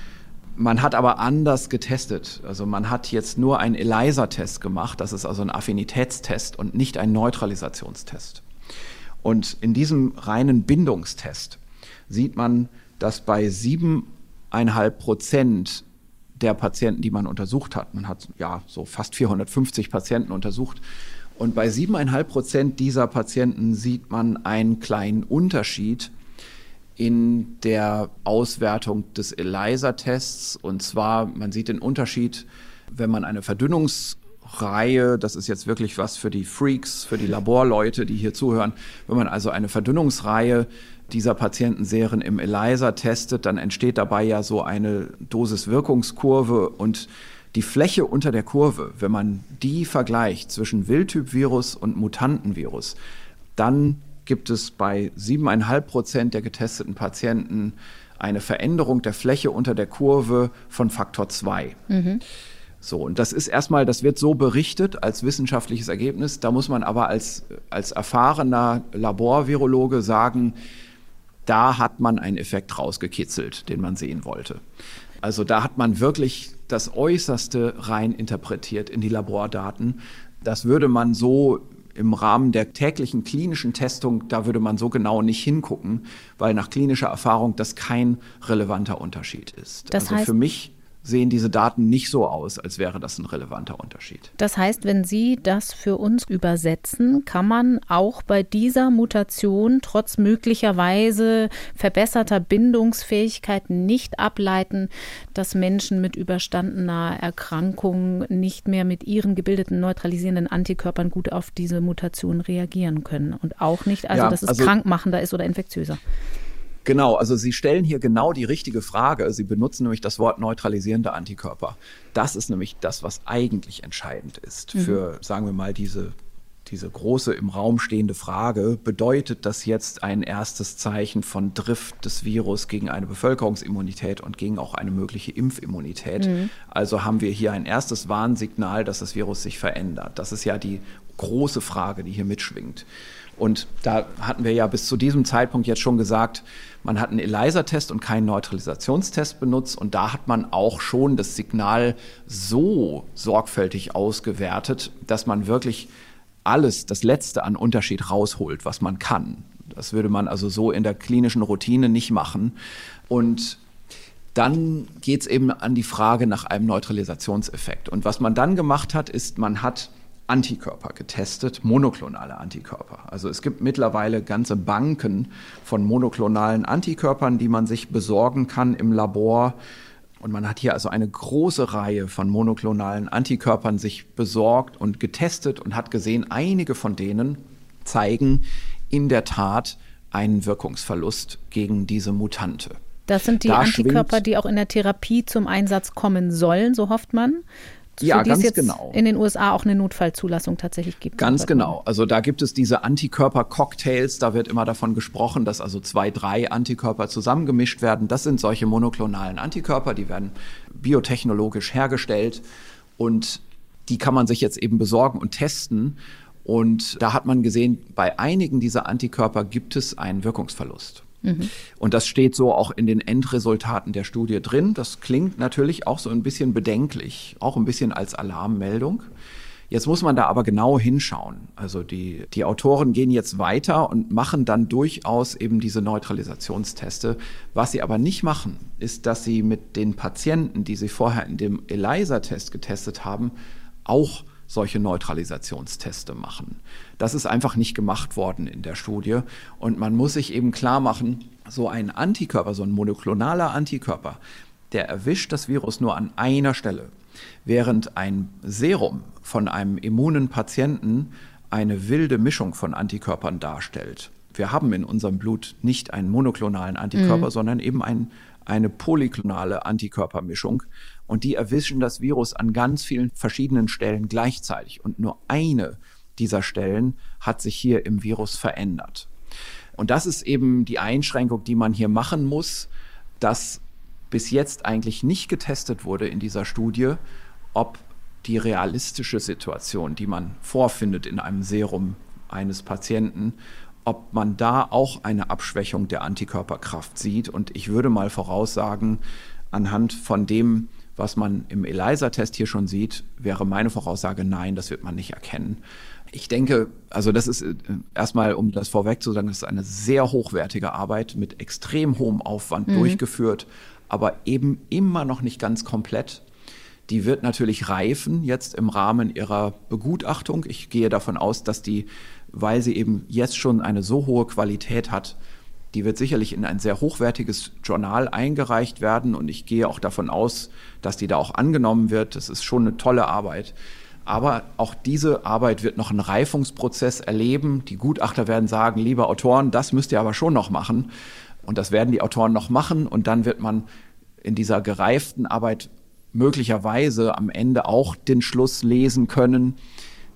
D: Man hat aber anders getestet. Also man hat jetzt nur einen ELISA-Test gemacht. Das ist also ein Affinitätstest und nicht ein Neutralisationstest. Und in diesem reinen Bindungstest sieht man, dass bei siebeneinhalb Prozent der Patienten, die man untersucht hat. Man hat ja so fast 450 Patienten untersucht. Und bei siebeneinhalb Prozent dieser Patienten sieht man einen kleinen Unterschied in der Auswertung des ELISA-Tests. Und zwar, man sieht den Unterschied, wenn man eine Verdünnungsreihe, das ist jetzt wirklich was für die Freaks, für die Laborleute, die hier zuhören, wenn man also eine Verdünnungsreihe dieser Patientenseren im ELISA testet, dann entsteht dabei ja so eine Dosis-Wirkungskurve und die Fläche unter der Kurve, wenn man die vergleicht zwischen Wildtyp-Virus und Mutantenvirus, dann gibt es bei siebeneinhalb Prozent der getesteten Patienten eine Veränderung der Fläche unter der Kurve von Faktor 2. Mhm. So, und das ist erstmal, das wird so berichtet als wissenschaftliches Ergebnis. Da muss man aber als, als erfahrener Laborvirologe sagen, da hat man einen Effekt rausgekitzelt, den man sehen wollte. Also da hat man wirklich das Äußerste rein interpretiert in die Labordaten. Das würde man so im Rahmen der täglichen klinischen Testung, da würde man so genau nicht hingucken, weil nach klinischer Erfahrung das kein relevanter Unterschied ist. Das also heißt, für mich sehen diese Daten nicht so aus, als wäre das ein relevanter Unterschied.
B: Das heißt, wenn Sie das für uns übersetzen, kann man auch bei dieser Mutation trotz möglicherweise verbesserter Bindungsfähigkeit nicht ableiten, dass Menschen mit überstandener Erkrankung nicht mehr mit ihren gebildeten neutralisierenden Antikörpern gut auf diese Mutation reagieren können und auch nicht, also ja, dass es also, krankmachender ist oder infektiöser.
D: Genau, also Sie stellen hier genau die richtige Frage. Sie benutzen nämlich das Wort neutralisierende Antikörper. Das ist nämlich das, was eigentlich entscheidend ist mhm. für, sagen wir mal, diese, diese große im Raum stehende Frage. Bedeutet das jetzt ein erstes Zeichen von Drift des Virus gegen eine Bevölkerungsimmunität und gegen auch eine mögliche Impfimmunität? Mhm. Also haben wir hier ein erstes Warnsignal, dass das Virus sich verändert. Das ist ja die große Frage, die hier mitschwingt. Und da hatten wir ja bis zu diesem Zeitpunkt jetzt schon gesagt, man hat einen ELISA-Test und keinen Neutralisationstest benutzt und da hat man auch schon das Signal so sorgfältig ausgewertet, dass man wirklich alles, das Letzte an Unterschied rausholt, was man kann. Das würde man also so in der klinischen Routine nicht machen. Und dann geht es eben an die Frage nach einem Neutralisationseffekt. Und was man dann gemacht hat, ist, man hat Antikörper getestet, monoklonale Antikörper. Also es gibt mittlerweile ganze Banken von monoklonalen Antikörpern, die man sich besorgen kann im Labor. Und man hat hier also eine große Reihe von monoklonalen Antikörpern sich besorgt und getestet und hat gesehen, einige von denen zeigen in der Tat einen Wirkungsverlust gegen diese Mutante.
B: Das sind die da Antikörper, die auch in der Therapie zum Einsatz kommen sollen, so hofft man
D: für ja, die ganz es jetzt genau.
B: in den USA auch eine Notfallzulassung tatsächlich gibt.
D: Ganz genau. Also da gibt es diese Antikörper-Cocktails. Da wird immer davon gesprochen, dass also zwei, drei Antikörper zusammengemischt werden. Das sind solche monoklonalen Antikörper. Die werden biotechnologisch hergestellt und die kann man sich jetzt eben besorgen und testen. Und da hat man gesehen, bei einigen dieser Antikörper gibt es einen Wirkungsverlust. Mhm. Und das steht so auch in den Endresultaten der Studie drin. Das klingt natürlich auch so ein bisschen bedenklich, auch ein bisschen als Alarmmeldung. Jetzt muss man da aber genau hinschauen. Also die, die Autoren gehen jetzt weiter und machen dann durchaus eben diese Neutralisationsteste. Was sie aber nicht machen, ist, dass sie mit den Patienten, die sie vorher in dem ELISA-Test getestet haben, auch solche Neutralisationsteste machen. Das ist einfach nicht gemacht worden in der Studie. Und man muss sich eben klar machen, so ein Antikörper, so ein monoklonaler Antikörper, der erwischt das Virus nur an einer Stelle, während ein Serum von einem immunen Patienten eine wilde Mischung von Antikörpern darstellt. Wir haben in unserem Blut nicht einen monoklonalen Antikörper, mhm. sondern eben ein, eine polyklonale Antikörpermischung und die erwischen das Virus an ganz vielen verschiedenen Stellen gleichzeitig. Und nur eine dieser Stellen hat sich hier im Virus verändert. Und das ist eben die Einschränkung, die man hier machen muss, dass bis jetzt eigentlich nicht getestet wurde in dieser Studie, ob die realistische Situation, die man vorfindet in einem Serum eines Patienten, ob man da auch eine Abschwächung der Antikörperkraft sieht. Und ich würde mal voraussagen, anhand von dem, was man im ELISA-Test hier schon sieht, wäre meine Voraussage, nein, das wird man nicht erkennen. Ich denke, also das ist äh, erstmal, um das vorweg zu sagen, das ist eine sehr hochwertige Arbeit mit extrem hohem Aufwand mhm. durchgeführt, aber eben immer noch nicht ganz komplett. Die wird natürlich reifen jetzt im Rahmen ihrer Begutachtung. Ich gehe davon aus, dass die, weil sie eben jetzt schon eine so hohe Qualität hat, die wird sicherlich in ein sehr hochwertiges Journal eingereicht werden und ich gehe auch davon aus, dass die da auch angenommen wird. Das ist schon eine tolle Arbeit. Aber auch diese Arbeit wird noch einen Reifungsprozess erleben. Die Gutachter werden sagen, liebe Autoren, das müsst ihr aber schon noch machen. Und das werden die Autoren noch machen. Und dann wird man in dieser gereiften Arbeit möglicherweise am Ende auch den Schluss lesen können,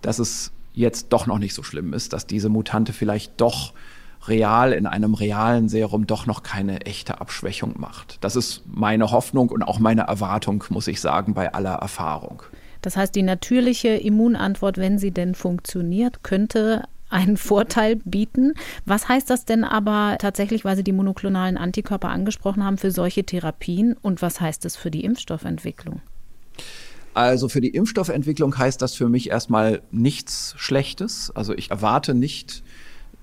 D: dass es jetzt doch noch nicht so schlimm ist, dass diese Mutante vielleicht doch real in einem realen Serum doch noch keine echte Abschwächung macht. Das ist meine Hoffnung und auch meine Erwartung, muss ich sagen, bei aller Erfahrung.
B: Das heißt, die natürliche Immunantwort, wenn sie denn funktioniert, könnte einen Vorteil bieten. Was heißt das denn aber tatsächlich, weil Sie die monoklonalen Antikörper angesprochen haben, für solche Therapien und was heißt es für die Impfstoffentwicklung?
D: Also für die Impfstoffentwicklung heißt das für mich erstmal nichts Schlechtes. Also ich erwarte nicht,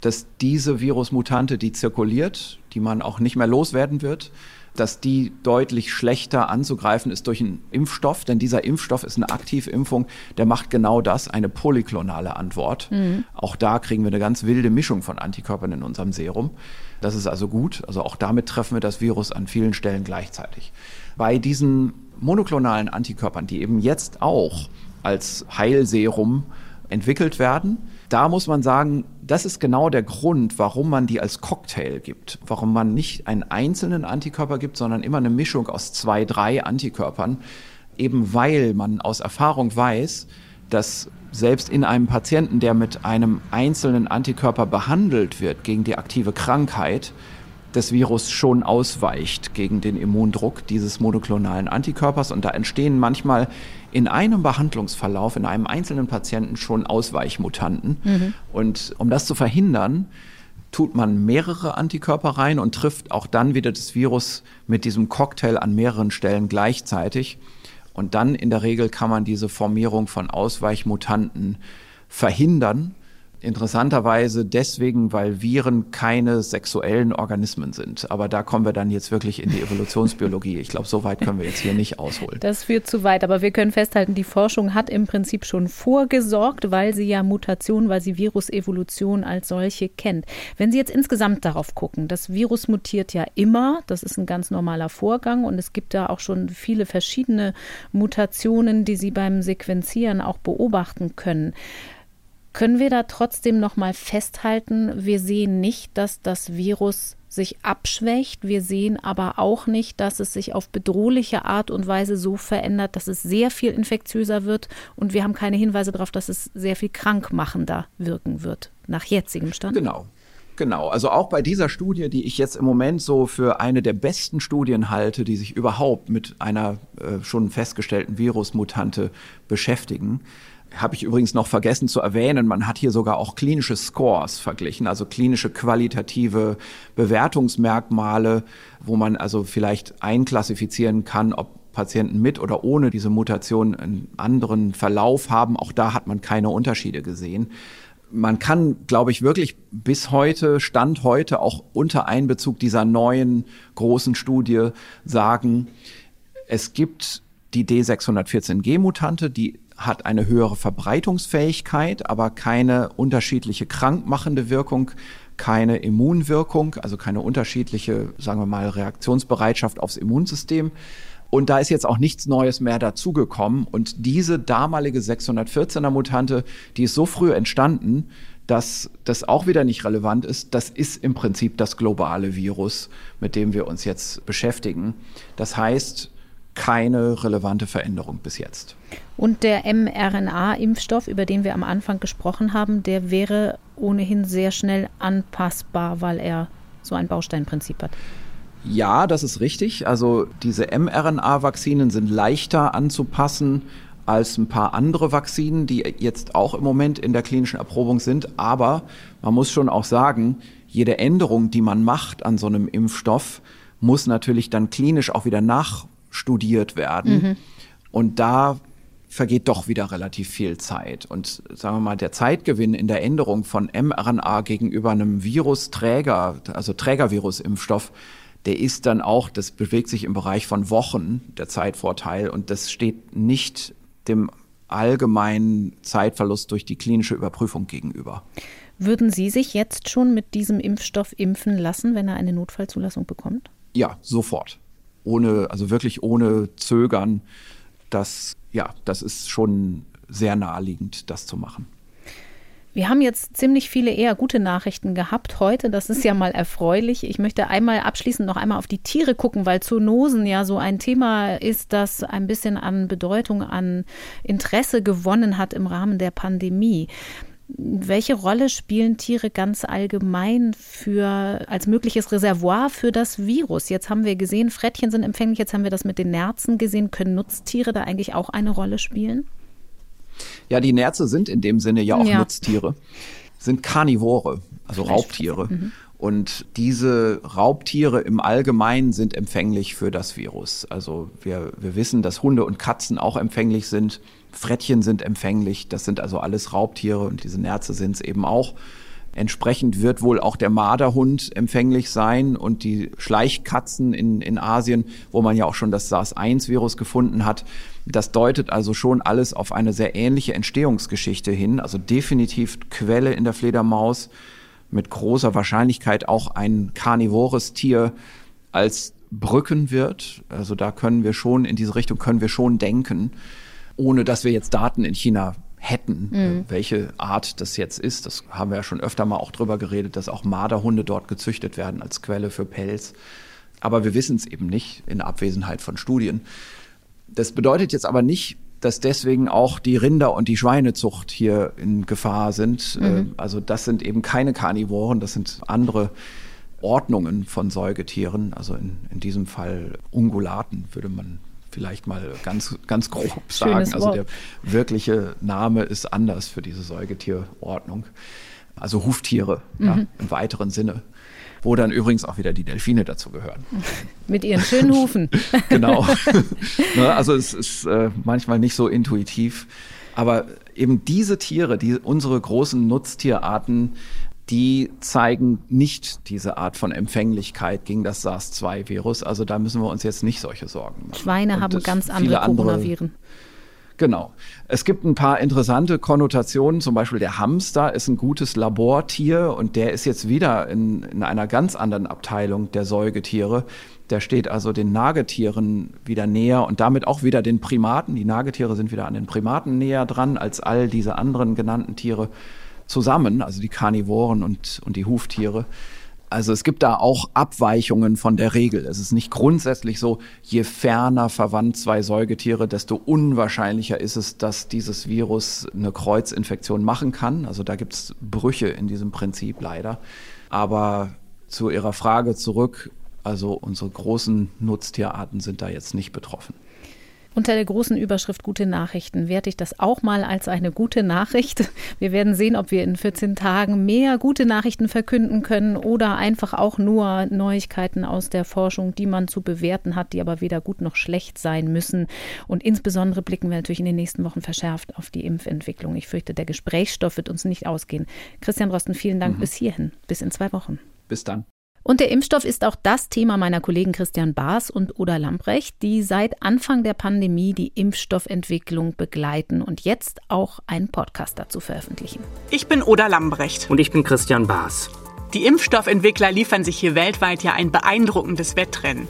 D: dass diese Virusmutante, die zirkuliert, die man auch nicht mehr loswerden wird, dass die deutlich schlechter anzugreifen ist durch einen Impfstoff, denn dieser Impfstoff ist eine Aktivimpfung, der macht genau das, eine polyklonale Antwort. Mhm. Auch da kriegen wir eine ganz wilde Mischung von Antikörpern in unserem Serum. Das ist also gut. Also auch damit treffen wir das Virus an vielen Stellen gleichzeitig. Bei diesen monoklonalen Antikörpern, die eben jetzt auch als Heilserum entwickelt werden, da muss man sagen, das ist genau der Grund, warum man die als Cocktail gibt. Warum man nicht einen einzelnen Antikörper gibt, sondern immer eine Mischung aus zwei, drei Antikörpern. Eben weil man aus Erfahrung weiß, dass selbst in einem Patienten, der mit einem einzelnen Antikörper behandelt wird gegen die aktive Krankheit, das Virus schon ausweicht gegen den Immundruck dieses monoklonalen Antikörpers. Und da entstehen manchmal in einem Behandlungsverlauf, in einem einzelnen Patienten schon Ausweichmutanten. Mhm. Und um das zu verhindern, tut man mehrere Antikörper rein und trifft auch dann wieder das Virus mit diesem Cocktail an mehreren Stellen gleichzeitig. Und dann in der Regel kann man diese Formierung von Ausweichmutanten verhindern. Interessanterweise deswegen, weil Viren keine sexuellen Organismen sind. Aber da kommen wir dann jetzt wirklich in die Evolutionsbiologie. Ich glaube, so weit können wir jetzt hier nicht ausholen.
B: Das führt zu weit. Aber wir können festhalten, die Forschung hat im Prinzip schon vorgesorgt, weil sie ja Mutationen, weil sie Virusevolution als solche kennt. Wenn Sie jetzt insgesamt darauf gucken, das Virus mutiert ja immer. Das ist ein ganz normaler Vorgang. Und es gibt da auch schon viele verschiedene Mutationen, die Sie beim Sequenzieren auch beobachten können. Können wir da trotzdem noch mal festhalten, wir sehen nicht, dass das Virus sich abschwächt. Wir sehen aber auch nicht, dass es sich auf bedrohliche Art und Weise so verändert, dass es sehr viel infektiöser wird. Und wir haben keine Hinweise darauf, dass es sehr viel krankmachender wirken wird, nach jetzigem Stand.
D: Genau. Genau, also auch bei dieser Studie, die ich jetzt im Moment so für eine der besten Studien halte, die sich überhaupt mit einer äh, schon festgestellten Virusmutante beschäftigen, habe ich übrigens noch vergessen zu erwähnen, man hat hier sogar auch klinische Scores verglichen, also klinische qualitative Bewertungsmerkmale, wo man also vielleicht einklassifizieren kann, ob Patienten mit oder ohne diese Mutation einen anderen Verlauf haben. Auch da hat man keine Unterschiede gesehen. Man kann, glaube ich, wirklich bis heute, Stand heute, auch unter Einbezug dieser neuen großen Studie sagen, es gibt die D614G-Mutante, die hat eine höhere Verbreitungsfähigkeit, aber keine unterschiedliche krankmachende Wirkung, keine Immunwirkung, also keine unterschiedliche, sagen wir mal, Reaktionsbereitschaft aufs Immunsystem. Und da ist jetzt auch nichts Neues mehr dazugekommen. Und diese damalige 614er Mutante, die ist so früh entstanden, dass das auch wieder nicht relevant ist. Das ist im Prinzip das globale Virus, mit dem wir uns jetzt beschäftigen. Das heißt, keine relevante Veränderung bis jetzt.
B: Und der mRNA-Impfstoff, über den wir am Anfang gesprochen haben, der wäre ohnehin sehr schnell anpassbar, weil er so ein Bausteinprinzip hat.
D: Ja, das ist richtig. Also diese mRNA-Vakzinen sind leichter anzupassen als ein paar andere Vakzinen, die jetzt auch im Moment in der klinischen Erprobung sind. Aber man muss schon auch sagen, jede Änderung, die man macht an so einem Impfstoff, muss natürlich dann klinisch auch wieder nach studiert werden. Mhm. Und da vergeht doch wieder relativ viel Zeit. Und sagen wir mal, der Zeitgewinn in der Änderung von mRNA gegenüber einem Virusträger, also Trägervirusimpfstoff, der ist dann auch, das bewegt sich im Bereich von Wochen, der Zeitvorteil. Und das steht nicht dem allgemeinen Zeitverlust durch die klinische Überprüfung gegenüber.
B: Würden Sie sich jetzt schon mit diesem Impfstoff impfen lassen, wenn er eine Notfallzulassung bekommt?
D: Ja, sofort ohne, also wirklich ohne Zögern. Das, ja, das ist schon sehr naheliegend, das zu machen.
B: Wir haben jetzt ziemlich viele eher gute Nachrichten gehabt heute. Das ist ja mal erfreulich. Ich möchte einmal abschließend noch einmal auf die Tiere gucken, weil Zoonosen ja so ein Thema ist, das ein bisschen an Bedeutung, an Interesse gewonnen hat im Rahmen der Pandemie. Welche Rolle spielen Tiere ganz allgemein für, als mögliches Reservoir für das Virus? Jetzt haben wir gesehen, Frettchen sind empfänglich, jetzt haben wir das mit den Nerzen gesehen. Können Nutztiere da eigentlich auch eine Rolle spielen?
D: Ja, die Nerze sind in dem Sinne ja auch ja. Nutztiere, sind Karnivore, also Raubtiere. Mhm. Und diese Raubtiere im Allgemeinen sind empfänglich für das Virus. Also wir, wir wissen, dass Hunde und Katzen auch empfänglich sind. Frettchen sind empfänglich. Das sind also alles Raubtiere und diese Nerze sind es eben auch. Entsprechend wird wohl auch der Marderhund empfänglich sein und die Schleichkatzen in, in Asien, wo man ja auch schon das SARS-1-Virus gefunden hat. Das deutet also schon alles auf eine sehr ähnliche Entstehungsgeschichte hin. Also definitiv Quelle in der Fledermaus mit großer Wahrscheinlichkeit auch ein karnivores Tier als Brückenwirt. Also da können wir schon, in diese Richtung können wir schon denken, ohne dass wir jetzt Daten in China hätten, mhm. welche Art das jetzt ist. Das haben wir ja schon öfter mal auch drüber geredet, dass auch Marderhunde dort gezüchtet werden als Quelle für Pelz. Aber wir wissen es eben nicht in Abwesenheit von Studien. Das bedeutet jetzt aber nicht, dass deswegen auch die Rinder- und die Schweinezucht hier in Gefahr sind. Mhm. Äh, also das sind eben keine Karnivoren, das sind andere Ordnungen von Säugetieren. Also in, in diesem Fall Ungulaten würde man vielleicht mal ganz, ganz grob sagen. Also der wirkliche Name ist anders für diese Säugetierordnung. Also Huftiere mhm. ja, im weiteren Sinne wo dann übrigens auch wieder die Delfine dazu gehören.
B: Mit ihren schönen Hufen.
D: genau. Ne, also es ist äh, manchmal nicht so intuitiv. Aber eben diese Tiere, die, unsere großen Nutztierarten, die zeigen nicht diese Art von Empfänglichkeit gegen das SARS-2-Virus. Also da müssen wir uns jetzt nicht solche Sorgen machen.
B: Schweine haben ganz andere Coronaviren. Andere,
D: Genau. Es gibt ein paar interessante Konnotationen. Zum Beispiel der Hamster ist ein gutes Labortier und der ist jetzt wieder in, in einer ganz anderen Abteilung der Säugetiere. Der steht also den Nagetieren wieder näher und damit auch wieder den Primaten. Die Nagetiere sind wieder an den Primaten näher dran als all diese anderen genannten Tiere zusammen, also die Karnivoren und, und die Huftiere. Also es gibt da auch Abweichungen von der Regel. Es ist nicht grundsätzlich so, je ferner verwandt zwei Säugetiere, desto unwahrscheinlicher ist es, dass dieses Virus eine Kreuzinfektion machen kann. Also da gibt es Brüche in diesem Prinzip leider. Aber zu Ihrer Frage zurück, also unsere großen Nutztierarten sind da jetzt nicht betroffen.
B: Unter der großen Überschrift Gute Nachrichten werte ich das auch mal als eine gute Nachricht. Wir werden sehen, ob wir in 14 Tagen mehr gute Nachrichten verkünden können oder einfach auch nur Neuigkeiten aus der Forschung, die man zu bewerten hat, die aber weder gut noch schlecht sein müssen. Und insbesondere blicken wir natürlich in den nächsten Wochen verschärft auf die Impfentwicklung. Ich fürchte, der Gesprächsstoff wird uns nicht ausgehen. Christian Rosten, vielen Dank mhm. bis hierhin. Bis in zwei Wochen.
D: Bis dann.
B: Und der Impfstoff ist auch das Thema meiner Kollegen Christian Baas und Oda Lambrecht, die seit Anfang der Pandemie die Impfstoffentwicklung begleiten und jetzt auch einen Podcast dazu veröffentlichen.
E: Ich bin Oda Lambrecht.
F: Und ich bin Christian Baas.
E: Die Impfstoffentwickler liefern sich hier weltweit ja ein beeindruckendes Wettrennen.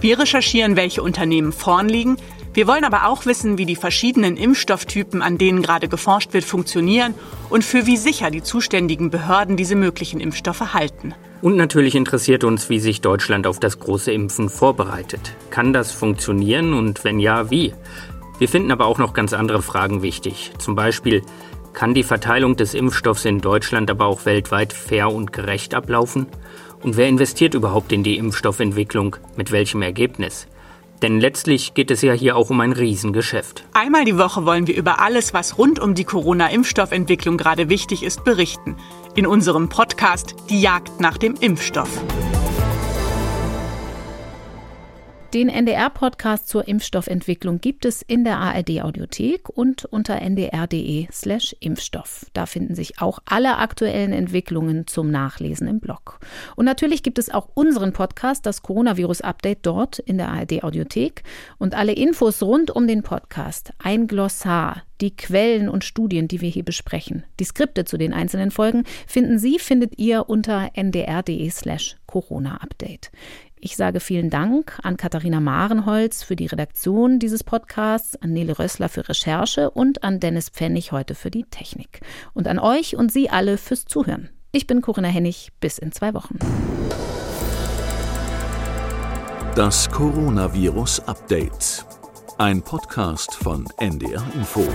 E: Wir recherchieren, welche Unternehmen vorn liegen. Wir wollen aber auch wissen, wie die verschiedenen Impfstofftypen, an denen gerade geforscht wird, funktionieren und für wie sicher die zuständigen Behörden diese möglichen Impfstoffe halten.
F: Und natürlich interessiert uns, wie sich Deutschland auf das große Impfen vorbereitet. Kann das funktionieren und wenn ja, wie? Wir finden aber auch noch ganz andere Fragen wichtig. Zum Beispiel, kann die Verteilung des Impfstoffs in Deutschland aber auch weltweit fair und gerecht ablaufen? Und wer investiert überhaupt in die Impfstoffentwicklung? Mit welchem Ergebnis? Denn letztlich geht es ja hier auch um ein Riesengeschäft.
E: Einmal die Woche wollen wir über alles, was rund um die Corona-Impfstoffentwicklung gerade wichtig ist, berichten in unserem Podcast Die Jagd nach dem Impfstoff.
B: Den NDR-Podcast zur Impfstoffentwicklung gibt es in der ARD-Audiothek und unter ndr.de/slash Impfstoff. Da finden sich auch alle aktuellen Entwicklungen zum Nachlesen im Blog. Und natürlich gibt es auch unseren Podcast, das Coronavirus-Update, dort in der ARD-Audiothek. Und alle Infos rund um den Podcast, ein Glossar, die Quellen und Studien, die wir hier besprechen, die Skripte zu den einzelnen Folgen, finden Sie, findet ihr unter ndr.de/slash Corona-Update. Ich sage vielen Dank an Katharina Marenholz für die Redaktion dieses Podcasts, an Nele Rössler für Recherche und an Dennis Pfennig heute für die Technik. Und an euch und Sie alle fürs Zuhören. Ich bin Corinna Hennig. Bis in zwei Wochen.
A: Das Coronavirus Update. Ein Podcast von NDR Info.